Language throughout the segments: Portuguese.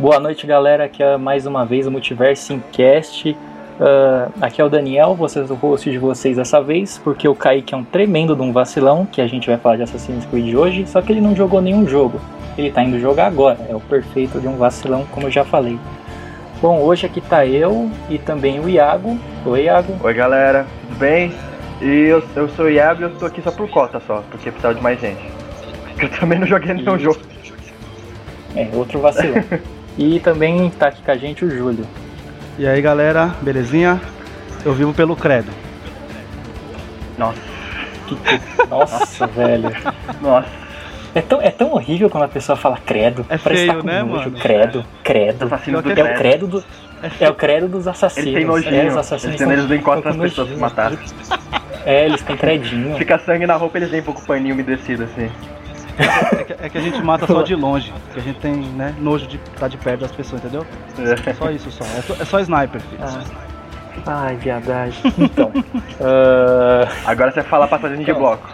Boa noite, galera. Aqui é mais uma vez o Multiverse Cast. Uh, aqui é o Daniel, vocês o host de vocês dessa vez, porque o Kaique é um tremendo de um vacilão, que a gente vai falar de Assassin's Creed hoje, só que ele não jogou nenhum jogo. Ele tá indo jogar agora, é o perfeito de um vacilão, como eu já falei. Bom, hoje aqui tá eu e também o Iago. Oi, Iago. Oi, galera, tudo bem? E eu, eu sou o Iago e eu tô aqui só por cota só, porque precisava de mais gente. Eu também não joguei nenhum jogo. É, outro vacilão. e também tá aqui com a gente o Júlio. E aí galera, belezinha? Eu vivo pelo credo. Nossa. Que, que... Nossa, velho. Nossa. É tão, é tão horrível quando a pessoa fala credo. É feio, tá né, nojo. mano? Credo, credo. Do é, o credo do, é, é, o credo dos assassinos. Eles têm nojinho. É, os assassinos eles, eles encontram as pessoas que mataram. É, eles têm credinho. Fica sangue na roupa, eles têm um pouco paninho umedecido assim. É que, é que, a gente mata só de longe, que a gente tem né, nojo de estar tá de perto das pessoas, entendeu? É. Só isso só. É, só, é só sniper, filho. Ah. Ai, viadagem. Então. uh... Agora você fala fazer então, de bloco.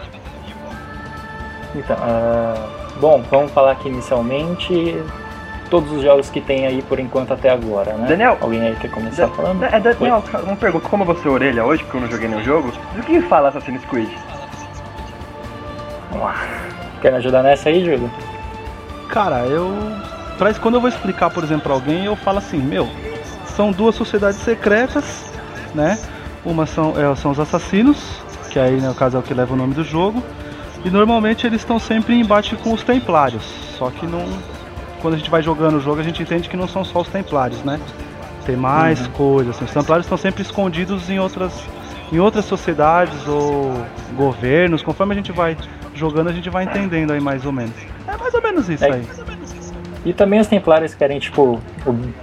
Então, uh... bom, vamos falar aqui inicialmente todos os jogos que tem aí por enquanto até agora, né? Daniel, alguém aí quer começar da falando? É, Daniel, uma pergunta, como você orelha hoje, porque eu não joguei nenhum jogo, do que fala Assassin's Creed? Vamos lá. Quer me ajudar nessa aí, Júlio? Cara, eu. Quando eu vou explicar, por exemplo, pra alguém, eu falo assim, meu, são duas sociedades secretas, né? Uma são, é, são os assassinos, que aí no caso é o que leva o nome do jogo. E normalmente eles estão sempre em embate com os templários. Só que não. Quando a gente vai jogando o jogo, a gente entende que não são só os templários, né? Tem mais uhum. coisas. Assim. Os templários estão sempre escondidos em outras, em outras sociedades ou governos, conforme a gente vai jogando a gente vai entendendo aí mais ou menos. É mais ou menos isso é, aí. E também os Templários querem, tipo,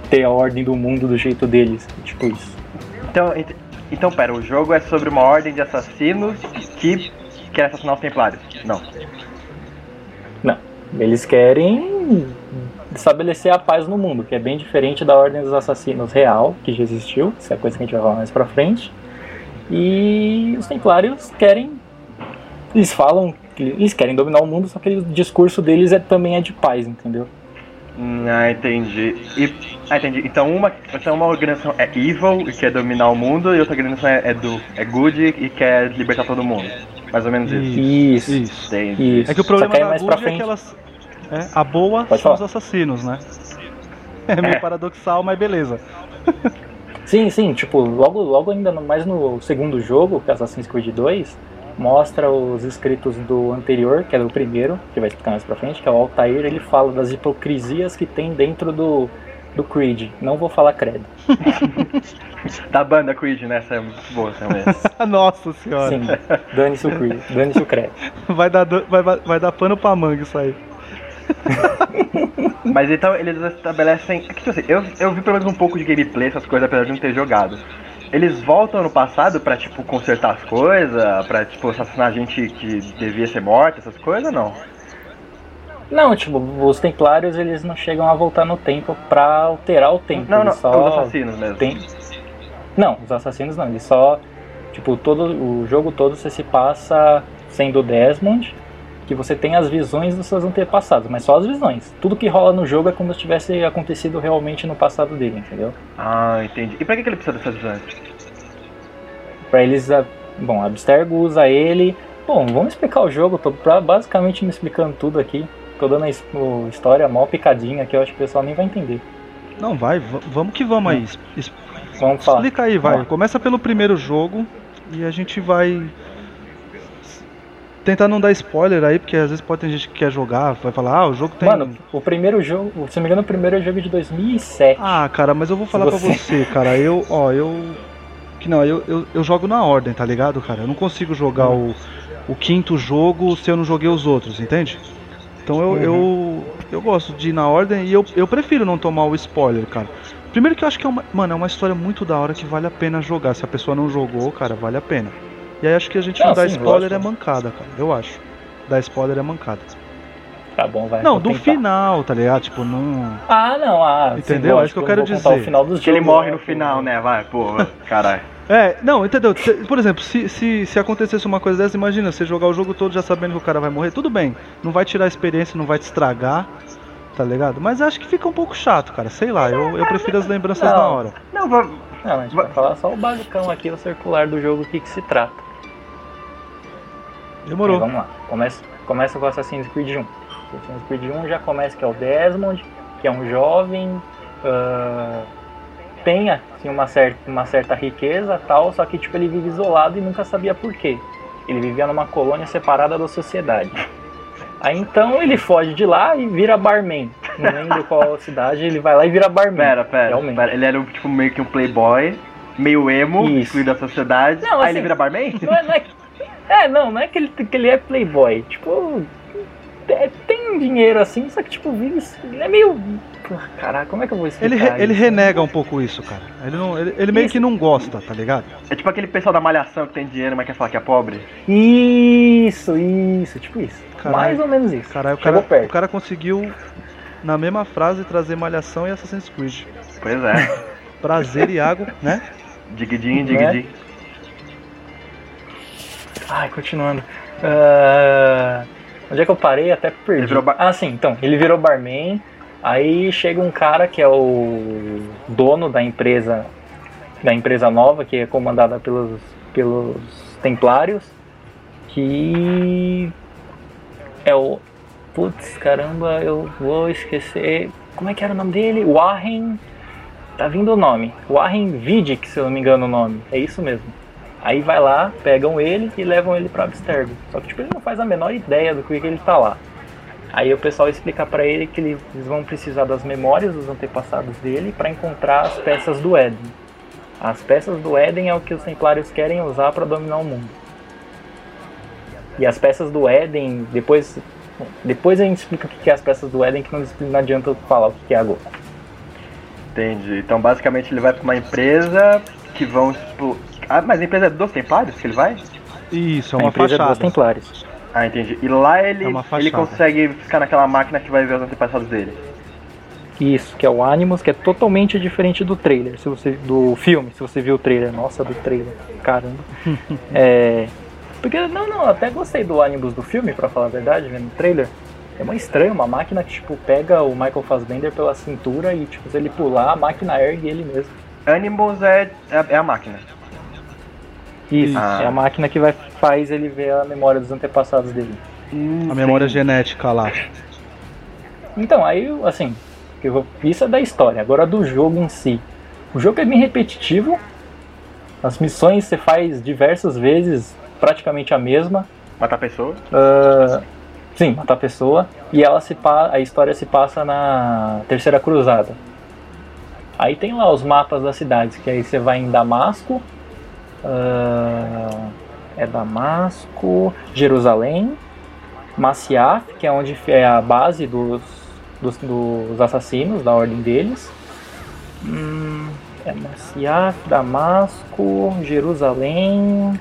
ter a ordem do mundo do jeito deles. Tipo isso. Então, então pera, o jogo é sobre uma ordem de assassinos que quer assassinar os Templários. Não. Não. Eles querem estabelecer a paz no mundo, que é bem diferente da Ordem dos Assassinos real, que já existiu, isso é coisa que a gente vai falar mais pra frente. E os Templários querem. Eles falam eles querem dominar o mundo, só que o discurso deles é, também é de paz, entendeu? Hum, ah, entendi. E, ah, entendi. Então uma, então uma organização é evil e quer dominar o mundo, e outra organização é, é, do, é good e quer libertar todo mundo. Mais ou menos isso. Isso. Isso. isso. É que o problema que da mais good é que elas. É, a boa Pode são falar. os assassinos, né? É meio é. paradoxal, mas beleza. sim, sim, tipo, logo, logo ainda mais no segundo jogo, que é Assassin's Creed 2, mostra os escritos do anterior, que é o primeiro, que vai explicar mais pra frente, que é o Altair, ele fala das hipocrisias que tem dentro do, do Creed. Não vou falar credo. da banda Creed, né? Essa é muito boa também. Nossa senhora. Sim, dane-se o Creed, dane-se o credo. Vai dar, vai, vai dar pano pra manga isso aí. Mas então eles estabelecem. É tipo assim, eu, eu vi pelo menos um pouco de gameplay, essas coisas, apesar de não ter jogado eles voltam no passado pra, tipo, consertar as coisas, pra, tipo, assassinar gente que devia ser morta, essas coisas, não? Não, tipo, os templários, eles não chegam a voltar no tempo pra alterar o tempo. Não, não, só os assassinos mesmo. Tem... Não, os assassinos não, eles só... Tipo, todo, o jogo todo você se passa sendo Desmond, que você tem as visões dos seus antepassados, mas só as visões. Tudo que rola no jogo é como se tivesse acontecido realmente no passado dele, entendeu? Ah, entendi. E pra que ele precisa dessas visões? Pra eles. Bom, Abstergo usa ele. Bom, vamos explicar o jogo, tô basicamente me explicando tudo aqui. Tô dando a história mal picadinha que eu acho que o pessoal nem vai entender. Não, vai, vamos que vamos aí. Vamos falar. Explica aí, vai. Começa pelo primeiro jogo e a gente vai tentar não dar spoiler aí, porque às vezes pode ter gente que quer jogar, vai falar, ah, o jogo tem. Mano, o primeiro jogo, se não me engano, o primeiro jogo é de 2007. Ah, cara, mas eu vou falar você... pra você, cara, eu, ó, eu. Que não, eu, eu, eu jogo na ordem, tá ligado, cara? Eu não consigo jogar hum. o, o quinto jogo se eu não joguei os outros, entende? Então eu, uhum. eu, eu gosto de ir na ordem e eu, eu prefiro não tomar o spoiler, cara. Primeiro que eu acho que é uma, mano, é uma história muito da hora que vale a pena jogar. Se a pessoa não jogou, cara, vale a pena. E aí acho que a gente não, não dar spoiler é mancada, cara. Eu acho. Dar spoiler é mancada. Tá bom, vai. Não, do tentar. final, tá ligado? Tipo, não. Ah, não, ah. Entendeu? é isso que eu quero dizer. O final dos que ele morre no final, né? Vai, pô, caralho. É, não, entendeu? Por exemplo, se, se, se acontecesse uma coisa dessa, imagina, você jogar o jogo todo já sabendo que o cara vai morrer, tudo bem. Não vai tirar a experiência, não vai te estragar. tá ligado? Mas acho que fica um pouco chato, cara. Sei lá, eu, eu prefiro as lembranças Não. na hora. Não, va- Não, a gente vai falar só o basicão aqui, o circular do jogo, o que, que se trata. Aí, Demorou. vamos lá. Começa, começa com Assassin's Creed 1. Assassin's Creed 1 já começa que é o Desmond, que é um jovem, ah, tem assim, uma, certa, uma certa riqueza tal, só que tipo, ele vive isolado e nunca sabia por quê. Ele vivia numa colônia separada da sociedade. Aí então ele foge de lá e vira barman. Não lembro qual cidade, ele vai lá e vira barman. pera, pera, Realmente. pera. Ele era um, tipo meio que um playboy, meio emo, Isso. excluído da sociedade. Não, aí assim, ele vira barman? Não é, não é, é, não, não é que ele, que ele é playboy. Tipo, é, tem dinheiro assim, só que tipo, vive. Ele é meio. Caraca, como é que eu vou Ele, explicar re- ele renega um pouco isso, cara. Ele, não, ele, ele meio Isso. que não gosta, tá ligado? É tipo aquele pessoal da malhação que tem dinheiro, mas quer falar que é pobre. Isso, isso, tipo isso. Caralho. Mais ou menos isso. Caralho, o Chegou cara, perto. o cara conseguiu, na mesma frase, trazer Malhação e Assassin's Creed. Pois é. Prazer, Iago, né? Digidinho, Né? digidinho. Ai, continuando. Ah, onde é que eu parei? Até perdi. Bar- Ah, sim, então. Ele virou barman. Aí chega um cara que é o dono da empresa, da empresa nova, que é comandada pelos, pelos templários, que é o. Putz, caramba, eu vou esquecer. Como é que era o nome dele? Warren. Tá vindo o nome. Warren Vidic, se eu não me engano o nome. É isso mesmo. Aí vai lá, pegam ele e levam ele pra Abstergo. Só que tipo, ele não faz a menor ideia do que ele tá lá. Aí o pessoal explica pra ele que eles vão precisar das memórias dos antepassados dele pra encontrar as peças do Éden. As peças do Éden é o que os Templários querem usar pra dominar o mundo. E as peças do Éden, depois, depois a gente explica o que é as peças do Éden, que não, não adianta falar o que é agora. Entendi. Então basicamente ele vai pra uma empresa que vão. Ah, mas a empresa é dos templários que ele vai? Isso, é a uma empresa é dos fachada. Templários. Ah, entendi. E lá ele, É ele fachada. consegue ficar naquela máquina que vai ver os antepassados dele. Isso, que é o Animus, que é totalmente diferente do trailer, se você do filme, se você viu o trailer. Nossa, do trailer. Caramba. é, porque não, não, eu até gostei do Animus do filme, pra falar a verdade, vendo o trailer. É uma estranha, uma máquina que tipo pega o Michael Fassbender pela cintura e tipo se ele pular, a máquina ergue ele mesmo. Animals é, é, é a máquina. Isso, Ah. é a máquina que vai faz ele ver a memória dos antepassados dele. A memória genética lá. Então, aí, assim, eu vou- isso é da história. Agora do jogo em si. O jogo é bem repetitivo. As missões você faz diversas vezes, praticamente a mesma. Matar pessoas. Ah, sim, matar pessoa. E ela se a história se passa na Terceira Cruzada. Aí tem lá os mapas das cidades, que aí você vai em Damasco. Ah, é Damasco, Jerusalém, Maciaf, que é onde é a base dos, dos, dos assassinos, da ordem deles. Hum, é Maciaf, Damasco, Jerusalém.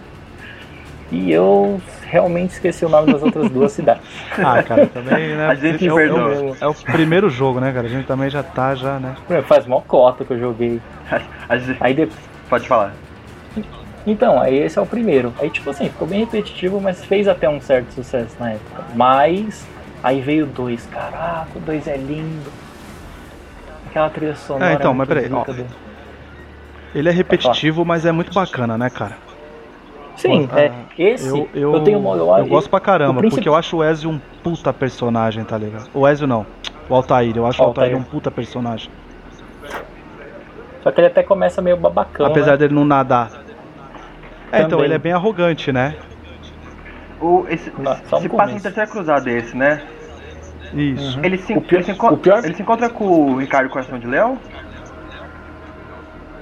E eu realmente esqueci o nome das outras duas cidades. Ah, cara, também, né? A gente é, o, é o- é o primeiro jogo, né, cara? A gente também já tá, já, né? Faz mó cota que eu joguei. A gente- Aí de... Pode falar. Então, aí esse é o primeiro. Aí tipo assim, ficou bem repetitivo, mas fez até um certo sucesso na época. Mas aí veio o dois. Caraca, o dois é lindo. Aquela trilha sonora. É, então, muito mas peraí, ó. do- Ele é repetitivo, mas é muito bacana, né, cara? Sim, Pô, é, ah, esse Eu, eu, eu tenho uma. eu gosto pra caramba, o princip- porque eu acho o Ezio um puta personagem, tá ligado? O Ezio não, o Altair, eu acho o Altair Altair. um puta personagem. Só que ele até começa meio babacão. Apesar né? dele não nadar. É, então, Também. ele é bem arrogante, né? O, esse, no se passa em terceira cruzada esse, né? Isso. Uhum. Ele se, O pior- ele, se o pior- ele se encontra com o Ricardo Coração de Leão?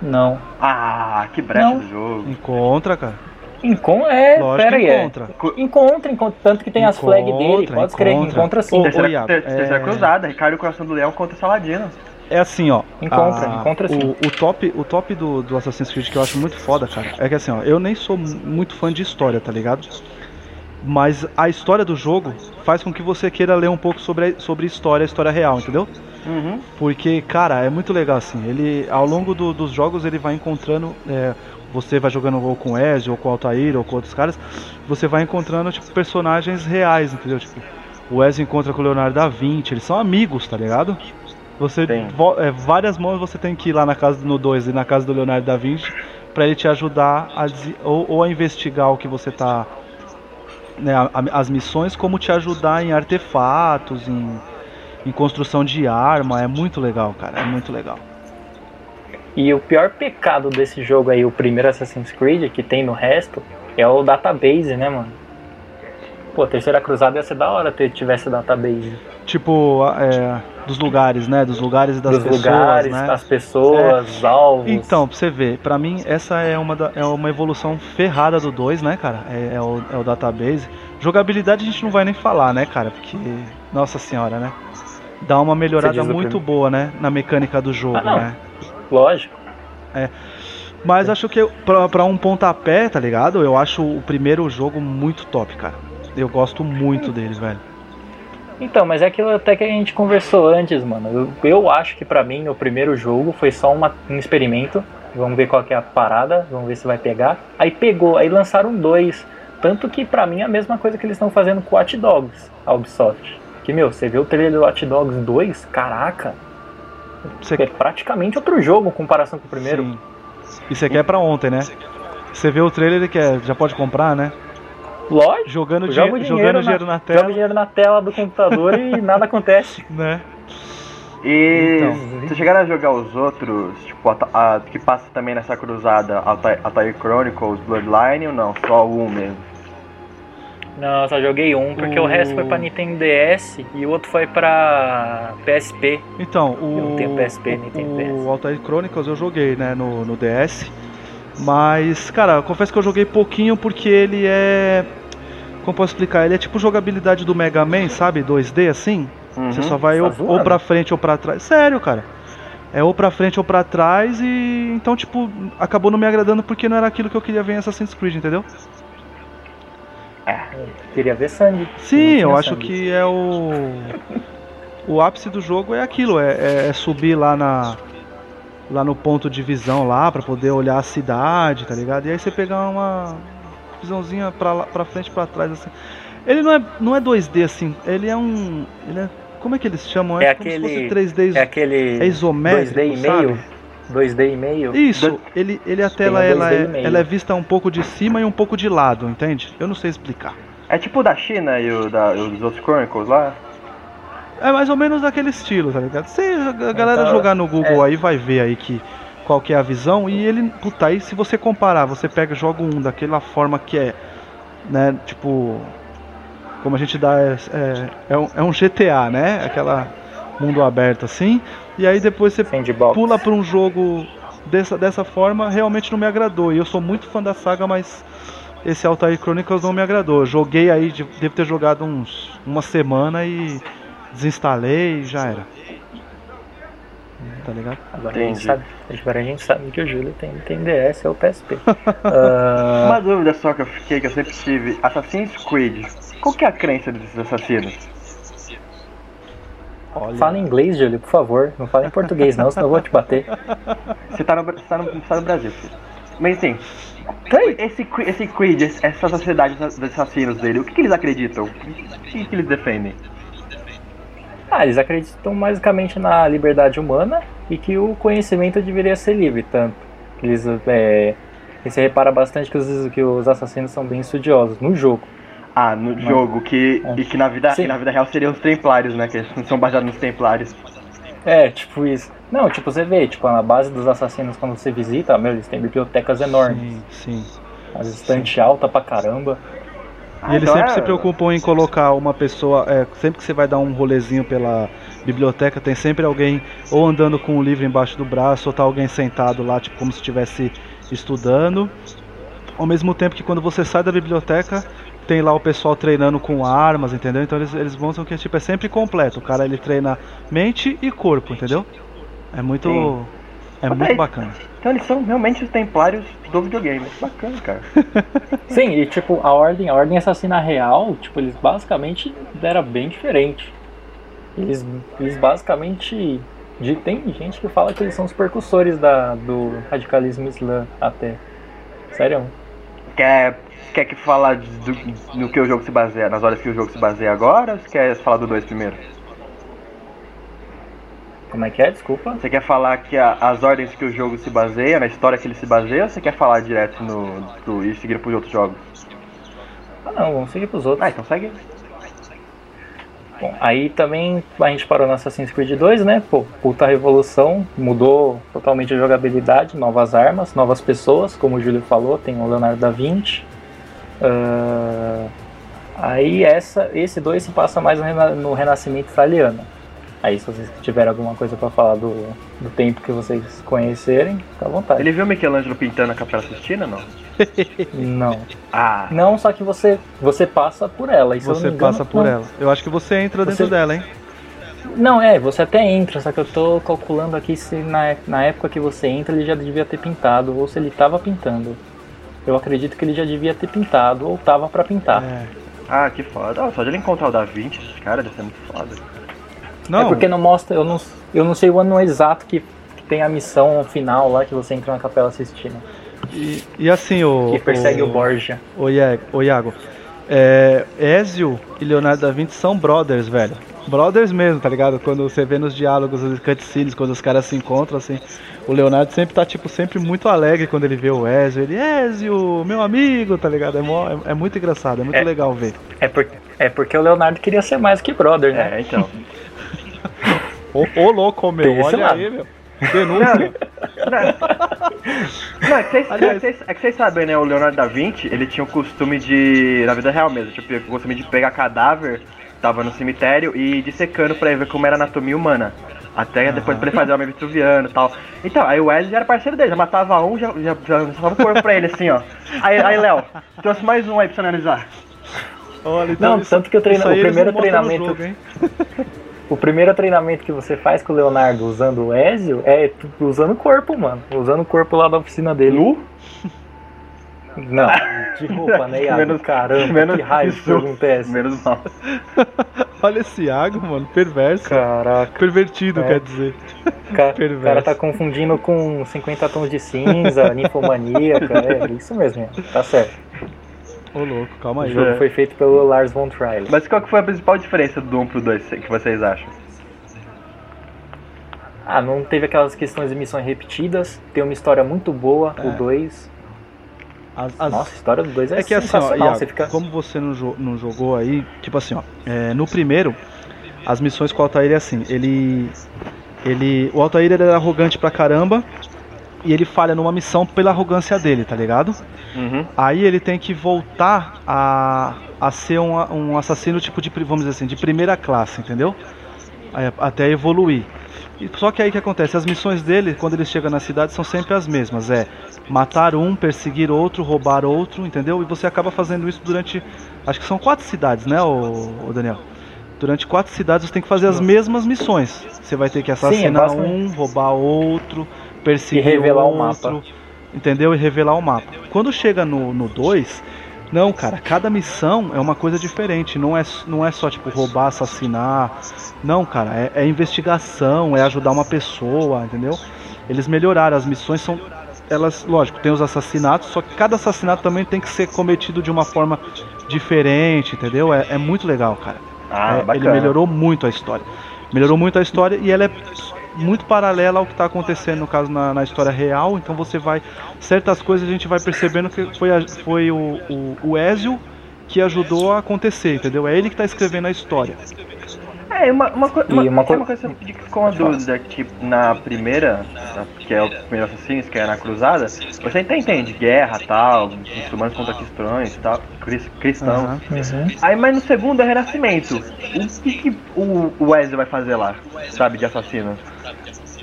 Não. Ah, que brecha Não. do jogo. Encontra, cara. Encon é. Lógico pera aí, é. encontra. Encontra, encontra, tanto que tem as flags dele, Encontra, pode escrever, encontra. encontra sim. Terceira, ter- terceira é- cruzada, Ricardo Coração do Leão contra Saladino. É assim, ó. Encontra, a- encontra sim. O, o top, o top do, do Assassin's Creed que eu acho muito foda, cara, é que assim, ó, eu nem sou mu- muito fã de história, tá ligado? Mas a história do jogo faz com que você queira ler um pouco sobre a, sobre história, a história real, entendeu? Uhum. Porque, cara, é muito legal assim. Ele, ao longo do- dos jogos, ele vai encontrando. é, você vai jogando ou com o Ezio, ou com o Altair, ou com outros caras. Você vai encontrando, tipo, personagens reais, entendeu? Tipo, O Ezio encontra com o Leonardo da Vinci, eles são amigos, tá ligado? Você é, várias mãos você tem que ir lá na casa no 2 e na casa do Leonardo da Vinci para ele te ajudar a, ou, ou, a investigar o que você tá né, as missões, como te ajudar em artefatos, em, em construção de arma. É muito legal, cara. É muito legal. E o pior pecado desse jogo aí, o primeiro Assassin's Creed, que tem no resto, é o database, né, mano? Pô, Terceira Cruzada ia ser da hora ter tivesse database. Tipo, é, dos lugares, né? Dos lugares e das dos pessoas. lugares, né? das pessoas, é. alvos. Então, pra você ver, pra mim essa é uma, da, é uma evolução ferrada do 2, né, cara? É, é, o, é o database. Jogabilidade a gente não vai nem falar, né, cara? Porque, nossa senhora, né? Dá uma melhorada muito boa, né? Na mecânica do jogo, ah, né? Lógico. É. Mas acho que pra, pra um pontapé, tá ligado? Eu acho o primeiro jogo muito top, cara. Eu gosto muito dele, velho. Então, mas é aquilo até que a gente conversou antes, mano. Eu, eu acho que para mim o primeiro jogo foi só uma, um experimento. Vamos ver qual que é a parada, vamos ver se vai pegar. Aí pegou, aí lançaram dois. Tanto que para mim é a mesma coisa que eles estão fazendo com Watch Dogs, a Ubisoft. Que, meu, você vê o trailer do Watch Dogs 2, caraca. Você... É praticamente outro jogo em comparação com o primeiro. Sim. E você quer pra ontem, né? Você vê o trailer e quer, já pode comprar, né? Lógico. Jogando, di dinheiro, jogando na, dinheiro na tela. Joga dinheiro na tela do computador e nada acontece. Né? E então, vocês chegaram a jogar os outros, tipo, a, a, que passa também nessa cruzada, Altair Chronicles, Bloodline ou não? Só um mesmo? Não, só joguei um, porque o, o resto foi pra Nintendo DS e o outro foi pra PSP. Então, o. Eu não tenho PSP, nem tenho PS. O Altair Chronicles eu joguei, né, no, no DS. Mas, cara, eu confesso que eu joguei pouquinho porque ele é. Como posso explicar? Ele é tipo jogabilidade do Mega Man, sabe? 2D assim. Uhum, Você só vai tá ou, ou pra frente ou pra trás. Sério, cara. É ou pra frente ou pra trás e. Então, tipo, acabou não me agradando porque não era aquilo que eu queria ver em Assassin's Creed, entendeu? É, queria ver sangue. Sim, eu acho sangue. que é o. O ápice do jogo é aquilo, é, é subir lá na lá no ponto de visão lá para poder olhar a cidade, tá ligado? E aí você pegar uma visãozinha pra, lá, pra frente para trás assim. Ele não é, não é 2D assim, ele é um. Ele é, como é que eles chamam? É, é aquele. se fosse 3D. É aquele. É isométrico. 2D e meio. 2D e meio? Isso, ele, ele a tela ela é, ela é vista um pouco de cima e um pouco de lado, entende? Eu não sei explicar. É tipo o da China e o da, os outros Chronicles lá? É mais ou menos daquele estilo, tá ligado? Se a galera então, jogar no Google é. aí vai ver aí que qual que é a visão e ele, puta, aí se você comparar, você pega joga um daquela forma que é, né, tipo, como a gente dá, é, é, é, um, é um GTA, né, aquela mundo aberto assim, e aí depois você Sandbox. pula para um jogo dessa, dessa forma, realmente não me agradou, e eu sou muito fã da saga, mas esse Altair Chronicles não me agradou, joguei aí, devo ter jogado uns, uma semana e desinstalei e já era. Tá ligado? Agora a, gente sabe, agora a gente sabe que o Júlio tem, tem DS ou PSP. uh... Uma dúvida só que eu fiquei, que eu sempre tive: Assassin's Creed, qual que é a crença desses assassinos? Olha. Fala em inglês, Júlio, por favor. Não fala em português, não, senão eu vou te bater. Você tá no, você tá no, você tá no Brasil, filho. Mas assim, esse, esse Creed, essa sociedade de assassinos dele, o que, que eles acreditam? O que, que eles defendem? Ah, eles acreditam basicamente na liberdade humana e que o conhecimento deveria ser livre, tanto que eles é, você repara bastante que os, que os assassinos são bem estudiosos no jogo. Ah, no Mas, jogo, que, é. e que na vida, na vida real seriam os templários, né? Que eles são baseados nos templários. É, tipo isso. Não, tipo, você vê, tipo, na base dos assassinos, quando você visita, meu, eles têm bibliotecas enormes. Sim, sim. As estantes altas pra caramba. Ah, e eles então sempre é... se preocupam em colocar uma pessoa, é, sempre que você vai dar um rolezinho pela biblioteca, tem sempre alguém ou andando com um livro embaixo do braço, ou tá alguém sentado lá, tipo como se estivesse estudando. Ao mesmo tempo que quando você sai da biblioteca, tem lá o pessoal treinando com armas, entendeu? Então eles, eles mostram que tipo, é sempre completo. O cara ele treina mente e corpo, entendeu? É muito. Sim. É Mas muito bacana. Então eles são realmente os templários do videogame. Bacana, cara. Sim, e tipo, a ordem, a ordem assassina real, tipo, eles basicamente era bem diferente. Eles, eles basicamente. De, tem gente que fala que eles são os percussores da, do radicalismo islã até. Sério. Que é quer que falar do, no que o jogo se baseia, nas horas que o jogo se baseia agora, ou quer falar do 2 primeiro? Como é que é? Desculpa. Você quer falar que a- as ordens que o jogo se baseia, na história que ele se baseia, ou você quer falar direto no, do, e seguir pros outros jogos? Ah não, vamos seguir pros outros. Ah, então segue. Bom, aí também a gente parou no Assassin's Creed 2, né? Pô, puta revolução, mudou totalmente a jogabilidade, novas armas, novas pessoas, como o Júlio falou, tem o Leonardo da Vinci. Ah, aí essa, esse 2 se passa mais no, rena- no Renascimento italiano. Aí se vocês tiverem alguma coisa pra falar do, do tempo que vocês conhecerem, fica à vontade. Ele viu Michelangelo pintando a Capela Sistina, não? Não. Ah, Não, só que você, você passa por ela. E, se eu não Você engano, passa por não. ela. Eu acho que você entra dentro Você- dela, hein? Não, é, você até entra, só que eu tô calculando aqui se na, na época que você entra ele já devia ter pintado, ou se ele tava pintando. Eu acredito que ele já devia ter pintado, ou tava pra pintar. É. ah, que foda. Ah, só de ele encontrar o Da Vinci, cara deve ser muito foda. Não, É porque não mostra, eu não, eu não sei o ano exato que, que tem a missão final lá que você entra na Capela Sistina, e, e assim, o. que persegue o, Borgia. O Iago, o Iago é, Ezio e Leonardo da Vinci são brothers, velho. Brothers mesmo, tá ligado? Quando você vê nos diálogos, os cutscenes, quando os caras se encontram, assim, o Leonardo sempre tá, tipo, sempre muito alegre quando ele vê o Ezio. Ele, Ezio, meu amigo, tá ligado? É, mó- é- é muito engraçado, é muito É. legal ver. É, por, é porque o Leonardo queria ser mais que brother, né? É, então. Ô, ô, louco, meu, Tem olha lado. aí, meu. Denúncia. Não, é que vocês, Aliás- é que vocês- é que vocês sabem, né? O Leonardo da Vinci, ele tinha o costume de. Na vida real mesmo, tipo, o costume de pegar cadáver, tava no cemitério e dissecando pra ver como era a anatomia humana. Até depois pra ele fazer o homem vitruviano e tal. Então, aí o Wesley já era parceiro dele, já matava um, já, já, já o corpo pra ele assim, ó. Aí, aí Léo, trouxe mais um aí pra você analisar. Olha, Não, tanto que o treina- isso aí o primeiro não treinamento- jogo? O primeiro treinamento que você faz com o Leonardo usando o Ezio é usando o corpo, mano. Usando o corpo lá da oficina dele. Nu? Não, de roupa, né, Iago? Menos- Caramba, menos que raio isso. é essa? Menos mal. Olha esse Iago, mano, perverso. Caraca, Pervertido, É. quer dizer. o cara, o Perverso. cara tá confundindo com 50 tons de cinza, ninfomaníaca, é isso mesmo, tá certo. Ô, louco, calma O aí. jogo É. foi feito pelo Lars von Trier. Mas qual que foi a principal diferença do 1 pro 2 que vocês acham? Ah, não teve aquelas questões de missões repetidas, tem uma história muito boa, o É. 2. As- as- Nossa, a história do 2 é, É que assim, ó, sensacional, Iago, você fica... como você não, jo- não jogou aí, tipo assim, ó, é, no primeiro, as missões com o Altair é assim, ele. ele o Altair ele era arrogante pra caramba e ele falha numa missão pela arrogância dele, tá ligado? Uhum. Aí ele tem que voltar a, a ser um, um assassino tipo de, vamos dizer assim, de primeira classe, entendeu? Aí, até evoluir. Só que aí o que acontece? As missões dele, quando ele chega na cidade, são sempre as mesmas. É matar um, perseguir outro, roubar outro, entendeu? E você acaba fazendo isso durante. Acho que são quatro cidades, né, o, Daniel? Durante quatro cidades você tem que fazer as mesmas missões. Você vai ter que assassinar um, basicamente. roubar outro, perseguir E revelar o outro, mapa. entendeu? E revelar o mapa. Quando chega no 2, não, cara, cada missão é uma coisa diferente. Não é, não é só tipo roubar, assassinar. Não, cara, é, é investigação, é ajudar uma pessoa, entendeu? Eles melhoraram, as missões são. Elas, lógico, tem os assassinatos, só que cada assassinato também tem que ser cometido de uma forma diferente, entendeu? É, é muito legal, cara. Ah, É, ele melhorou muito a história. Melhorou muito a história e ela é muito paralela ao que está acontecendo, no caso, na, na história real. Então você vai. Certas coisas a gente vai percebendo que foi, a- foi o, o, o Ezio que ajudou a acontecer, entendeu? É ele que está escrevendo a história. É, uma, uma, co- uma, uma co- uma coisa que ficou uma dúvida, que tipo, na primeira, na- que é o primeiro Assassinos, que é na Cruzada, você até entende guerra tal, muçulmanos contra cristãos tal, cris- cristãos. Aham. Uhum. Aí, mas no segundo é Renascimento. O que, que o Wesley vai fazer lá, sabe, de assassino?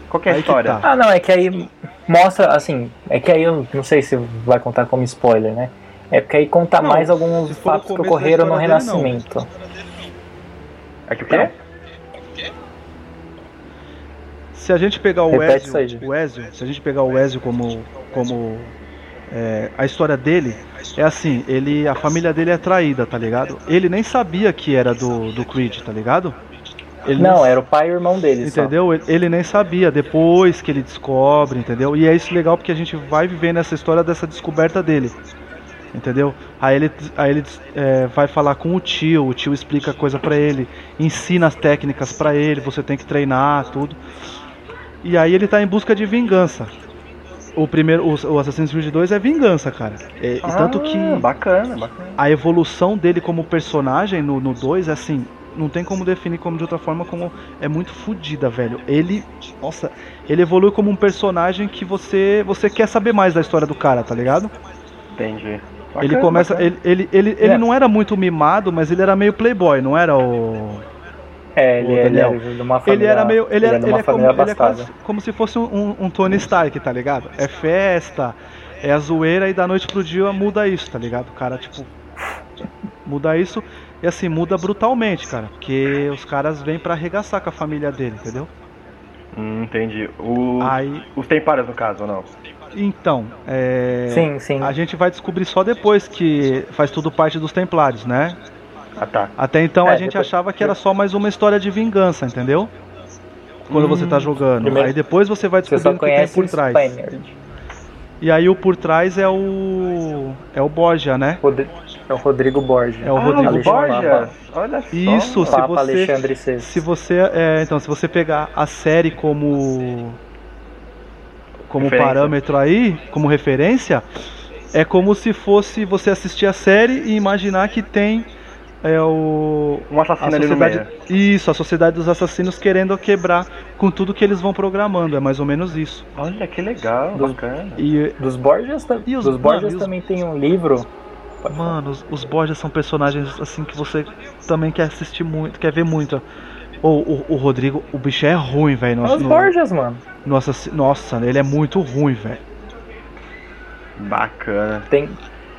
Qual que é a Aí que história? tá. Ah, não, é que aí mostra, assim, é que aí eu não sei se vai contar como spoiler, né? É porque aí conta Não, mais alguns fatos que ocorreram no história dele. Renascimento. É que o quê? Se a gente pegar o Repete Ezio, o Ezio, se a gente pegar o Ezio como, como é, a história dele é assim, ele, a família dele é traída, tá ligado? Ele nem sabia que era do, do Creed, tá ligado? Ele Não, nem- era o pai e o irmão dele só. Entendeu? Ele, ele nem sabia, depois que ele descobre, entendeu? E é isso legal porque a gente vai viver nessa história dessa descoberta dele. Entendeu? Aí ele, aí ele é, vai falar com o tio, o tio explica coisa pra ele, ensina as técnicas pra ele, você tem que treinar, tudo. E aí ele tá em busca de vingança. O primeiro, o, o Assassin's Creed 2 é vingança, cara. É, e tanto que Ah, Bacana, bacana. a evolução dele como personagem no, no 2 é assim, não tem como definir como de outra forma como é muito fodida, velho. Ele, nossa, ele evolui como um personagem que você você quer saber mais da história do cara, tá ligado? Entendi. Ele Bacana, começa, bacana. ele ele, ele, ele É. não era muito mimado, mas ele era meio playboy, não era o É, ele, Ô, ele Daniel, era de uma família. ele era meio. Ele, era, ele é, como, ele é quase como se fosse um, um Tony Stark, tá ligado? É festa, é a zoeira e da noite pro dia muda isso, tá ligado? O cara, tipo. Muda isso e assim, muda brutalmente, cara. Porque os caras vêm pra arregaçar com a família dele, entendeu? Hum, entendi. O, Aí. Os Tempários, no caso, ou não? Então, é. Sim, sim. A gente vai descobrir só depois que faz tudo parte dos Templários, né? Ah, tá. Até então É, a gente depois- achava que era só mais uma história de vingança, entendeu? Quando você tá jogando. primeiro- Aí depois você vai descobrindo o que tem conhece por trás. Spaniard. E aí o por trás é o. É o Borgia, né? Rodri- É o Rodrigo Borges. É o ah, Rodrigo Borges. Olha só. Isso, se Papa você- Alexandre VI. Se você. É, então, se você pegar a série como. Como Referência. parâmetro aí, como referência, é como se fosse você assistir a série e imaginar que tem é o. Um A assassino ali no meio. sociedade, isso, a sociedade dos assassinos querendo quebrar com tudo que eles vão programando, é mais ou menos isso. Olha que legal, Dos- bacana. E, Dos Borges, E os- dos Borges mano, e os- também tem um livro. Mano, os, os Borgias são personagens assim que você também quer assistir muito, quer ver muito. Ou o, o Rodrigo, o bicho é ruim, velho. É no- os no- Borges, mano. no assass- Nossa, ele é muito ruim, velho. Bacana. Tem,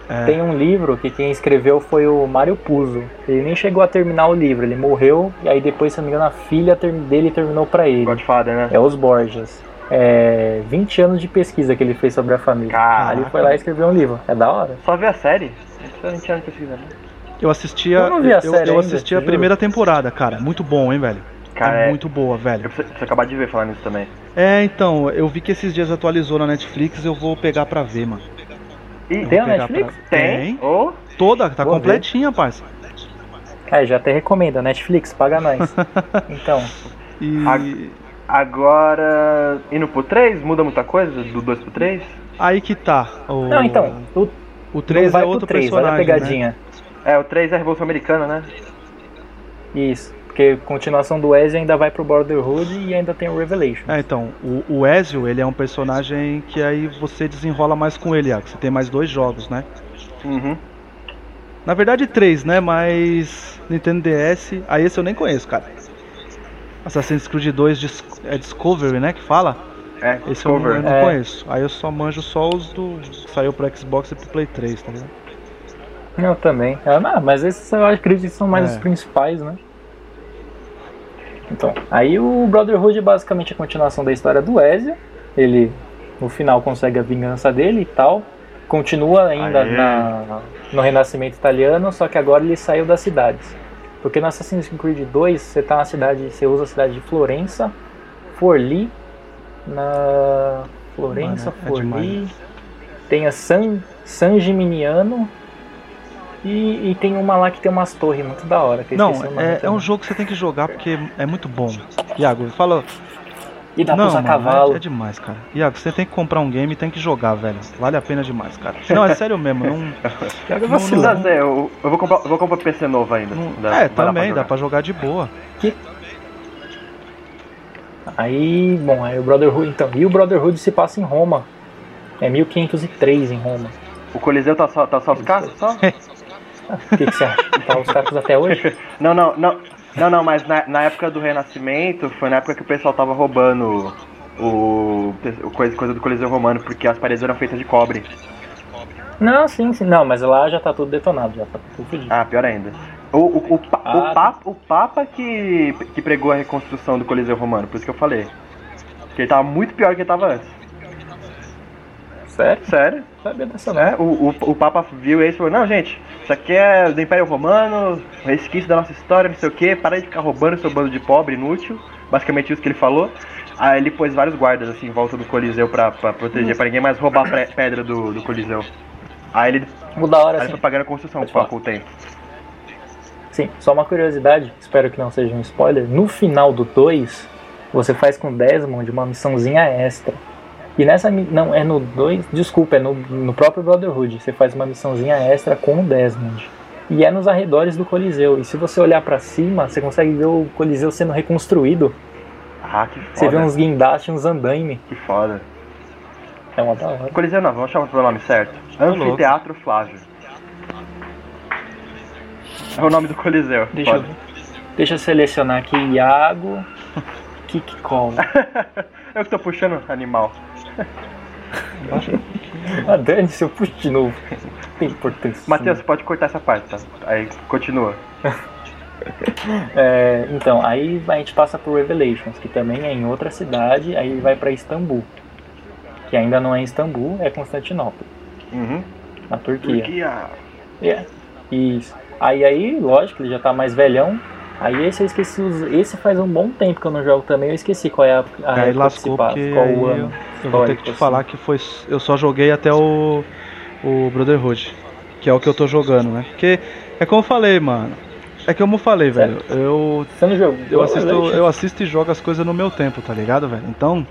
É. tem um livro que quem escreveu foi o Mário Puzo. Ele nem chegou a terminar o livro, ele morreu e aí depois, se não me engano, a filha ter- dele terminou pra ele. Godfather, né? É os Borges. É 20 anos de pesquisa que ele fez sobre a família. Caraca. Aí ele foi lá e escreveu um livro. É da hora. Só ver a série? Não precisa nem pesquisa, né? Eu assistia. Eu não vi a eu, série eu ainda, assisti a juro. primeira temporada, cara. Muito bom, hein, velho. Cara, é é- muito boa, velho. Eu preciso, preciso acabar de ver falar nisso também. É, então, eu vi que esses dias atualizou na Netflix, eu vou pegar pra ver, mano. Ih, Eu Tem pegar Netflix? pra- tem? Ou Toda, tá Vou completinha, parça. É, já até recomendo, Netflix, paga nós. Então, E. A- agora. Indo pro 3, muda muita coisa? Do 2 pro 3? Aí que tá. O, não, então, o O 3 vai é pro outro 3, olha a personagem. Né? É, o 3 é a Revolução Americana, né? Isso, porque continuação do Ezio ainda vai pro Brotherhood e ainda tem o Revelation. É, então, o, o Ezio, ele é um personagem que aí você desenrola mais com ele, Iago. Você tem mais dois jogos, né? Uhum. Na verdade, três, né? Mas Nintendo DS, aí esse eu nem conheço, cara. Assassin's Creed 2 Dis- é Discovery, né? Que fala? É, Esse eu não, eu não É. conheço. Aí eu só manjo só os do. que Saiu pro Xbox e pro Play 3, tá ligado? Eu também. Ah, mas esses eu acredito que são mais É. os principais, né? Então, aí o Brotherhood é basicamente a continuação da história do Ezio. Ele, no final, consegue a vingança dele e tal. Continua ainda na- no Renascimento Italiano, só que agora ele saiu das cidades. Porque no Assassin's Creed 2, você tá na cidade, você usa a cidade de Florença, Forli, na Florença, Mano, é Forli, demais. tem a San, San Gimignano e, e tem uma lá que tem umas torres muito da hora. Que eu Não, é, é um jogo que você tem que jogar porque é muito bom. Iago, fala. E dá pra Não, usar mano, cavalo. é, é demais, cara. Iago, você tem que comprar um game e tem que jogar, velho. Vale a pena demais, cara. Não, é sério mesmo. Não, Pega não- vacilo. Dá, Zé, eu, eu vou comprar, eu vou comprar PC novo ainda. não- Dá- é, também, jogar. dá pra jogar de boa. Aí, bom, aí o Brotherhood, então, e o Brotherhood se passa em Roma. É 1503 em Roma. O Coliseu tá só, tá só os carros? Só? O que, que você acha? Tá os carros até hoje? Não, não, não. Não, não, mas na, na época do Renascimento, foi na época que o pessoal tava roubando o, o coisa, coisa do Coliseu Romano, porque as paredes eram feitas de cobre. Não, sim, sim. Não, mas lá já tá tudo detonado, já tá tudo fodido. Ah, pior ainda. O, o, o, pa- Ah, o, papa, o Papa que, que pregou a reconstrução do Coliseu Romano, por isso que eu falei. Que ele tava muito pior que ele tava antes. Sério? Sério? Sabia dessa não. É, o, o, o Papa viu isso e falou, não, gente, isso aqui é do Império Romano, resquício da nossa história, não sei o que, para de ficar roubando seu bando de pobre, inútil. Basicamente isso que ele falou. Aí ele pôs vários guardas assim em volta do Coliseu pra, pra proteger, pra ninguém mais roubar a pedra do, do Coliseu. Aí ele, O da hora, aí assim, foi pagando a construção Pode com o tempo. Sim, só uma curiosidade, espero que não seja um spoiler. No final do 2, você faz com o Desmond uma missãozinha extra. E nessa. Não, é no 2. Desculpa, é no, no próprio Brotherhood. Você faz uma missãozinha extra com o Desmond. E é nos arredores do Coliseu. E se você olhar pra cima, você consegue ver o Coliseu sendo reconstruído. Ah, que Você vê foda. uns guindastes, uns andaime. Que foda. É uma da hora. Coliseu não, vamos chamar pelo nome certo. Anfiteatro Flávio. É o nome do Coliseu. Deixa eu, foda. deixa eu selecionar aqui Iago. Kikkola. eu que tô puxando animal. Ah, dane-se, eu puxo de novo. Tem importância. Matheus, pode cortar essa parte, tá? Aí continua. É, então, aí a gente passa por Revelations, que também é em outra cidade, aí vai pra Istambul. Que ainda não é Istambul, é Constantinopla, Uhum. na Turquia. Turquia. É, Isso. Aí aí, lógico, ele já tá mais velhão. Aí esse eu esqueci, esse faz um bom tempo que eu não jogo também, eu esqueci qual é a, a que lascou porque qual o ano. eu vou ter que histórico, te assim. falar que foi. Eu só joguei até o. O Brotherhood. Que é o que eu tô jogando, né? Porque é como eu falei, mano. É como eu falei, velho. Eu Você não jogou? Eu assisto, eu assisto e jogo as coisas no meu tempo, tá ligado, velho? Então.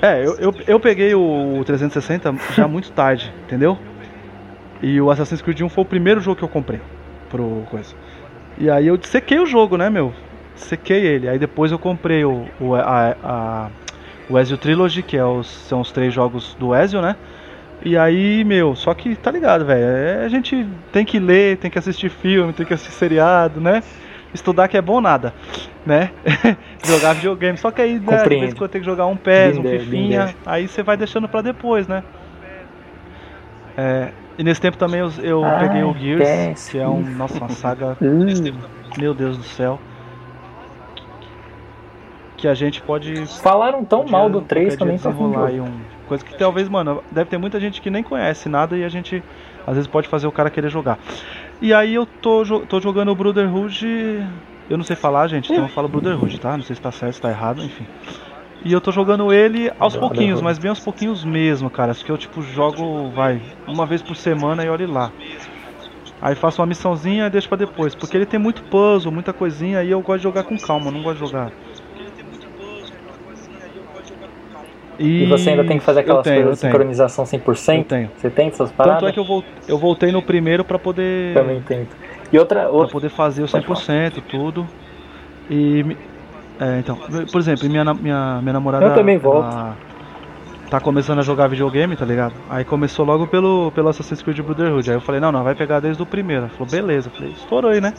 É, eu, eu, eu peguei o 360 já muito tarde, entendeu? E o Assassin's Creed 1 foi o primeiro jogo que eu comprei pro coisa. E aí eu sequei o jogo, né, meu? Sequei ele. Aí depois eu comprei o, o, a, a, o Ezio Trilogy, que é os, são os três jogos do Ezio, né? E aí, meu, só que tá ligado, velho. é, A gente tem que ler, tem que assistir filme, tem que assistir seriado, né? Estudar que é bom nada, né? jogar videogame. Só que aí, né, de vez em quando tem que jogar um PES, um Fifinha, aí você vai deixando pra depois, né? É, e nesse tempo também eu, eu Ai, peguei o Gears, que é um, nossa, uma saga, Hum, meu Deus do céu. Que a gente pode falaram tão Podia mal do qualquer 3 que eu dia nem tô desenrolar aí falando. um coisa que talvez, mano, deve ter muita gente que nem conhece nada e a gente às vezes pode fazer o cara querer jogar. E aí eu tô, tô jogando o Brotherhood, eu não sei falar, gente, então eu falo Brotherhood, tá? Não sei se tá certo, se tá errado, enfim. E eu tô jogando ele aos pouquinhos, mas bem aos pouquinhos mesmo, cara. Acho que eu tipo jogo, vai, uma vez por semana e olhe lá. Aí faço uma missãozinha e deixo pra depois, porque ele tem muito puzzle, muita coisinha e eu gosto de jogar com calma, não gosto de jogar E você ainda tem que fazer aquelas tenho, coisas de sincronização 100%? Eu tenho. Você tem essas paradas? Tanto é que eu, vol- eu voltei no primeiro pra poder Também tento. E outra, pra outra poder fazer o Pode 100% e tudo. E é, então, por exemplo, minha minha minha namorada Eu também volto. tá começando a jogar videogame, tá ligado? Aí começou logo pelo pelo Assassin's Creed Brotherhood. Aí eu falei: "Não, não, vai pegar desde o primeiro". Ela falou: "Beleza". Eu falei: "Estourou aí, né?"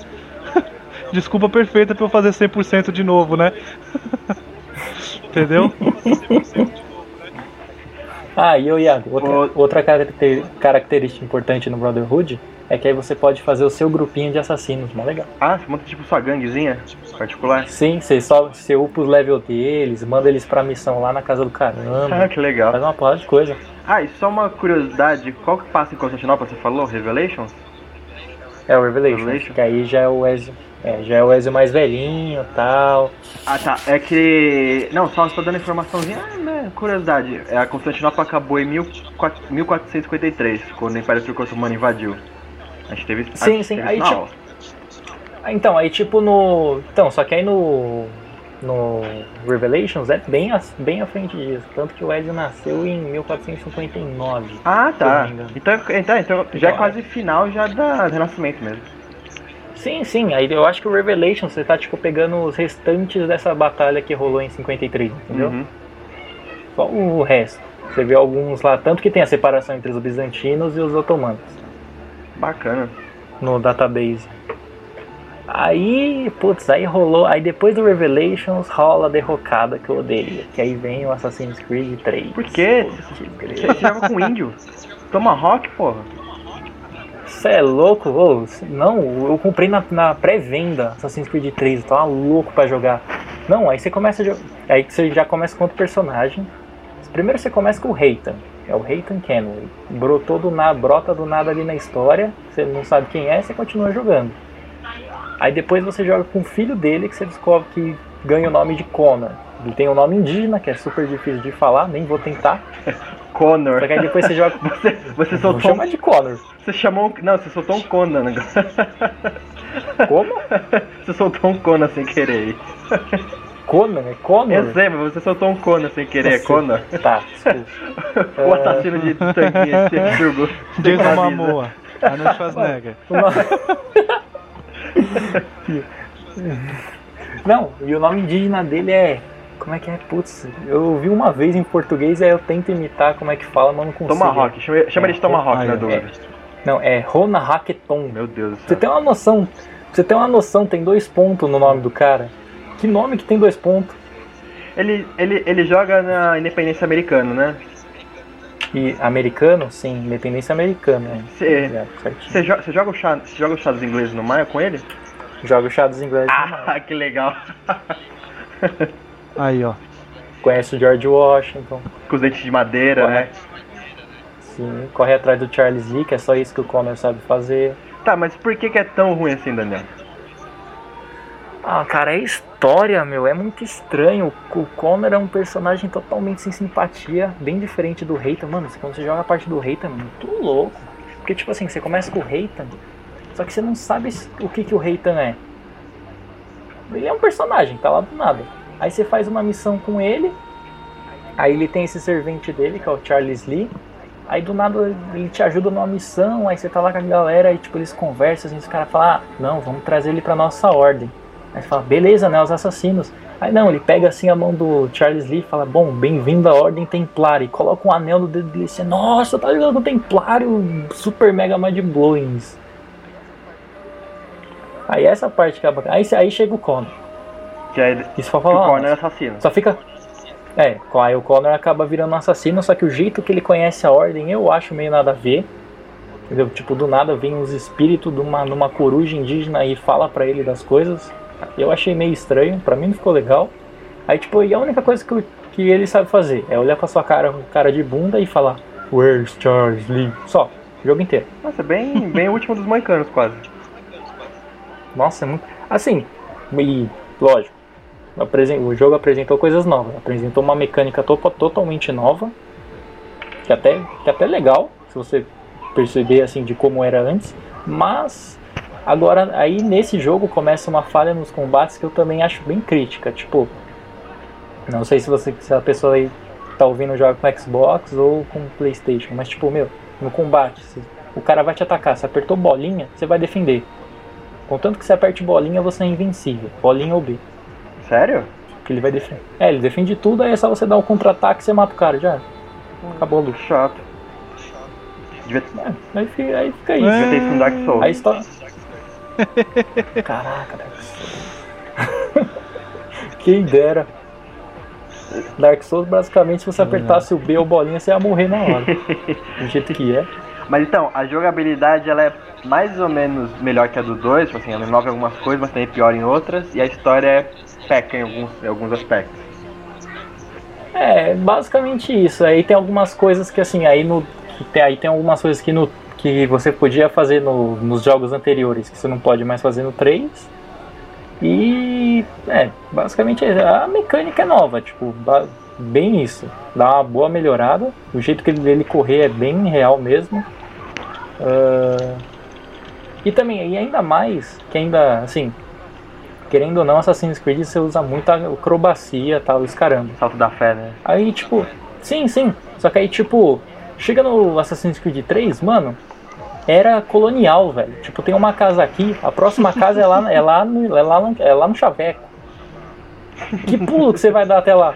Desculpa perfeita pra eu fazer 100% de novo, né? Entendeu? Ah, e eu, Iago, outra, outra caracter- característica importante no Brotherhood é que aí você pode fazer o seu grupinho de assassinos, mó legal. Ah, você monta tipo sua ganguezinha particular? Sim, você só você upa os level deles, manda eles pra missão lá na casa do Ah, caramba, que legal. faz uma porrada de coisa. Ah, e só uma curiosidade, qual que passa em Constantinopla, você falou? Revelations? É o Revelation, Revelation? que aí já é o Ezio, é, já é o Ezio mais velhinho tal. Ah, tá. É que. Não, só só dando informaçãozinha. Ah, né, curiosidade. É, a Constantinopla acabou em 1400 1453, quando o Império Turco-Otomano invadiu. A gente teve. Sim, a gente sim, teve aí na tipo-. Ah, Então, aí tipo no. Então, só que aí no. No Revelations é bem, as- bem à frente disso. Tanto que o Ezio nasceu em 1459. Ah, tá. Então, então, então já é Então, quase final já da do Renascimento mesmo. Sim, sim. Aí eu acho que o Revelations você tá tipo pegando os restantes dessa batalha que rolou em 53, entendeu? Uhum. Só o resto. Você vê alguns lá, tanto que tem a separação entre os bizantinos e os otomanos Bacana. no database. Aí, putz, aí rolou. Aí depois do Revelations rola a derrocada que eu odeio. Que aí vem o Assassin's Creed 3. Por quê? Você, joga com índio? Tomahawk, porra. Você é louco? Ô, não, eu comprei na, na pré-venda Assassin's Creed 3, eu tava louco pra jogar. Não, aí você começa a Aí você já começa com outro personagem. Primeiro você começa com o Reitan, é o Reitan Kenway. Brotou do nada, brota do nada ali na história, você não sabe quem é, você continua jogando. Aí depois você joga com o filho dele, que você descobre que ganha o nome de Connor. Ele tem um nome indígena, que é super difícil de falar, nem vou tentar. Connor. Só que aí depois você joga. Você, você Vou soltou um, chamar de Connor. Você chamou. Não, você soltou um Conan agora. Como? Você soltou um Conan sem querer. Conan? É Connor? Eu sei, mas você soltou um Conan sem querer, é Você- Conan. Tá, desculpa. O assassino de tanguinha que você jogou. Jason Momoa. Arnold Schwarzenegger. Não, e o nome indígena dele é. Como é que é? Putz, eu ouvi uma vez em português, aí eu tento imitar como é que fala, mas não consigo. Tomahawk, chama, chama ele de Tomahawk Ah, na é. dúvida. Não, é Rona Hacketon. Meu Deus do Você céu. tem uma noção. Você tem uma noção, tem dois pontos no nome do cara. Que nome que tem dois pontos? Ele, ele, ele joga na Independência Americana, né? E americano? Sim, independência americana. né? Você É, jo- joga, o chá, joga os chados ingleses no Maia com ele? Joga o chá dos ingleses. Ah, que legal. Aí, ó. Conhece o George Washington. com os dentes de madeira, né? Sim, corre atrás do Charles Lee, que é só isso que o Connor sabe fazer. Tá, mas por que, que é tão ruim assim, Daniel? Ah, cara, é história, meu. É muito estranho. O Connor é um personagem totalmente sem simpatia, bem diferente do Reitan. Mano, quando você joga a parte do Reitan, é muito louco. Porque, tipo assim, você começa com o Reitan, só que você não sabe o que, que o Reitan é. Ele é um personagem, tá lá do nada. Aí você faz uma missão com ele, aí ele tem esse servente dele, que é o Charles Lee. Aí do nada ele te ajuda numa missão, aí você tá lá com a galera e tipo, eles conversam, assim, os caras falam, ah, não, vamos trazer ele pra nossa ordem. Aí você fala, beleza, né, os assassinos. Aí não, ele pega assim a mão do Charles Lee e fala, bom, bem-vindo à Ordem Templária. E coloca um anel no dedo dele e você, nossa, tá ligado o Templário super mega mind blowing. Aí essa parte que é bacana. Aí, aí chega o Connor. Que é Isso pra que o falar. Corner é "Ah, assassino. só fica. É, aí o Connor acaba virando um assassino, só que o jeito que ele conhece a ordem eu acho meio nada a ver. Entendeu? Tipo, do nada vem uns espíritos de uma, numa coruja indígena e fala pra ele das coisas. Eu achei meio estranho, pra mim não ficou legal. Aí, tipo, e a única coisa que, o- que ele sabe fazer é olhar pra sua cara, cara de bunda e falar Where's Charles Lee? Só, o jogo inteiro. Nossa, bem, bem o último dos moicanos, quase. Nossa, é muito. Assim, e lógico, o jogo apresentou coisas novas. Apresentou uma mecânica to- totalmente nova. Que até, que até legal, se você perceber assim de como era antes. Mas agora aí nesse jogo começa uma falha nos combates que eu também acho bem crítica. Tipo, não sei se você se a pessoa aí tá ouvindo joga com Xbox ou com Playstation, mas tipo, meu, no combate, se o cara vai te atacar, você apertou bolinha, você vai defender. Contanto que você aperte bolinha, você é invencível. Bolinha ou B. Sério? Que ele vai defender. É, ele defende tudo, aí é só você dar um contra-ataque e você mata o cara, já. Acabou a luta. Chato. Devia, É, aí, fica, aí fica isso. devia ter isso no Dark Souls. A história. Caraca, Dark Souls. Quem dera. Dark Souls, basicamente, se você apertasse o B ou bolinha, você ia morrer na hora. Do jeito que é. Mas então, a jogabilidade ela é mais ou menos melhor que a do 2, tipo assim, ela inova em algumas coisas, mas também pior em outras, e a história é peca em alguns, em alguns aspectos. É, basicamente isso. Aí tem algumas coisas que assim, aí no. que tem- aí tem algumas coisas que no. Que você podia fazer no- nos jogos anteriores, que você não pode mais fazer no 3. E é, basicamente a mecânica é nova, tipo, bem isso. Dá uma boa melhorada. O jeito que ele dele correr é bem real mesmo. Ah, e também, e ainda mais, que ainda, assim, querendo ou não, Assassin's Creed você usa muita acrobacia tal, os caramba. Salto da fé, né? Aí, tipo, sim, sim. Só que aí, tipo, chega no Assassin's Creed 3, mano, era colonial, velho. Tipo, tem uma casa aqui, a próxima casa é lá, é lá, no, é lá, no, é lá no Chaveco. Que pulo que você vai dar até lá?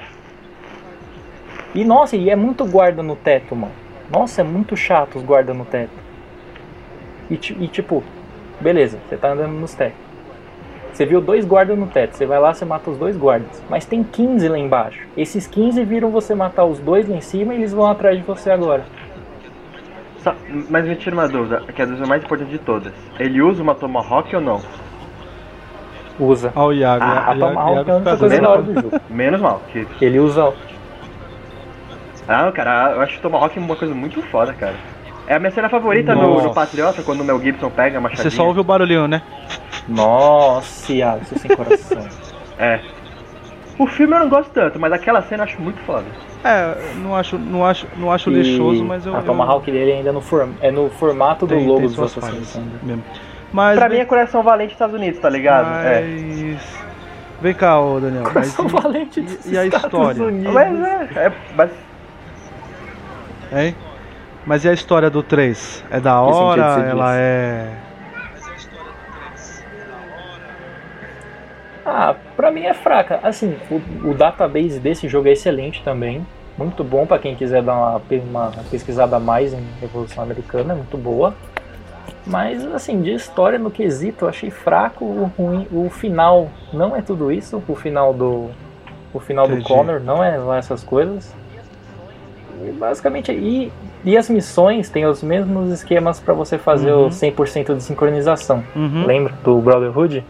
E nossa, e é muito guarda no teto, mano. Nossa, é muito chato os guarda no teto. E, e, tipo, beleza, você tá andando nos tetos. Você viu dois guardas no teto, você vai lá, você mata os dois guardas. Mas tem 15 lá embaixo. Esses 15 viram você matar os dois lá em cima e eles vão atrás de você agora. Só- mas me tira uma dúvida, que é a dúvida mais importante de todas. Ele usa uma Tomahawk ou não? Usa. Ó o Iago. Ah, a Tomahawk Iago é a única coisa da hora do jogo. Menos mal, que... Ele usa. Ah, cara, eu acho Tomahawk uma coisa muito foda, cara. É a minha cena favorita no, no Patriota, quando o Mel Gibson pega a machadinha. Você só ouve o barulhinho, né? Nossa, Iago, você sem coração. É. O filme eu não gosto tanto, mas aquela cena eu acho muito foda. É, não acho, não acho, não acho E lixoso, mas eu. A eu- Tomahawk dele ainda é no, form... é no formato do tem- logo tem dos assassinos. mesmo. Mas pra vem- mim é Coração Valente dos Estados Unidos, tá ligado? É. Mas. Vem cá, ô Daniel. Mas Coração e, valente e- dos e a Estados história? Unidos. Mas é, é, mas hein? Mas e a história do 3? É da hora? Ela é. Ah, pra mim é fraca. Assim, o, o database desse jogo é excelente também. Muito bom pra quem quiser dar uma, uma pesquisada a mais em Revolução Americana, é muito boa. Mas, assim, de história no quesito, eu achei fraco o, ruim- o final. Não é tudo isso. O final do. O final do Entendi. Connor não é lá essas coisas. E basicamente, e, e as missões têm os mesmos esquemas pra você fazer Uhum. o 100% de sincronização. Uhum. Lembra do Brotherhood?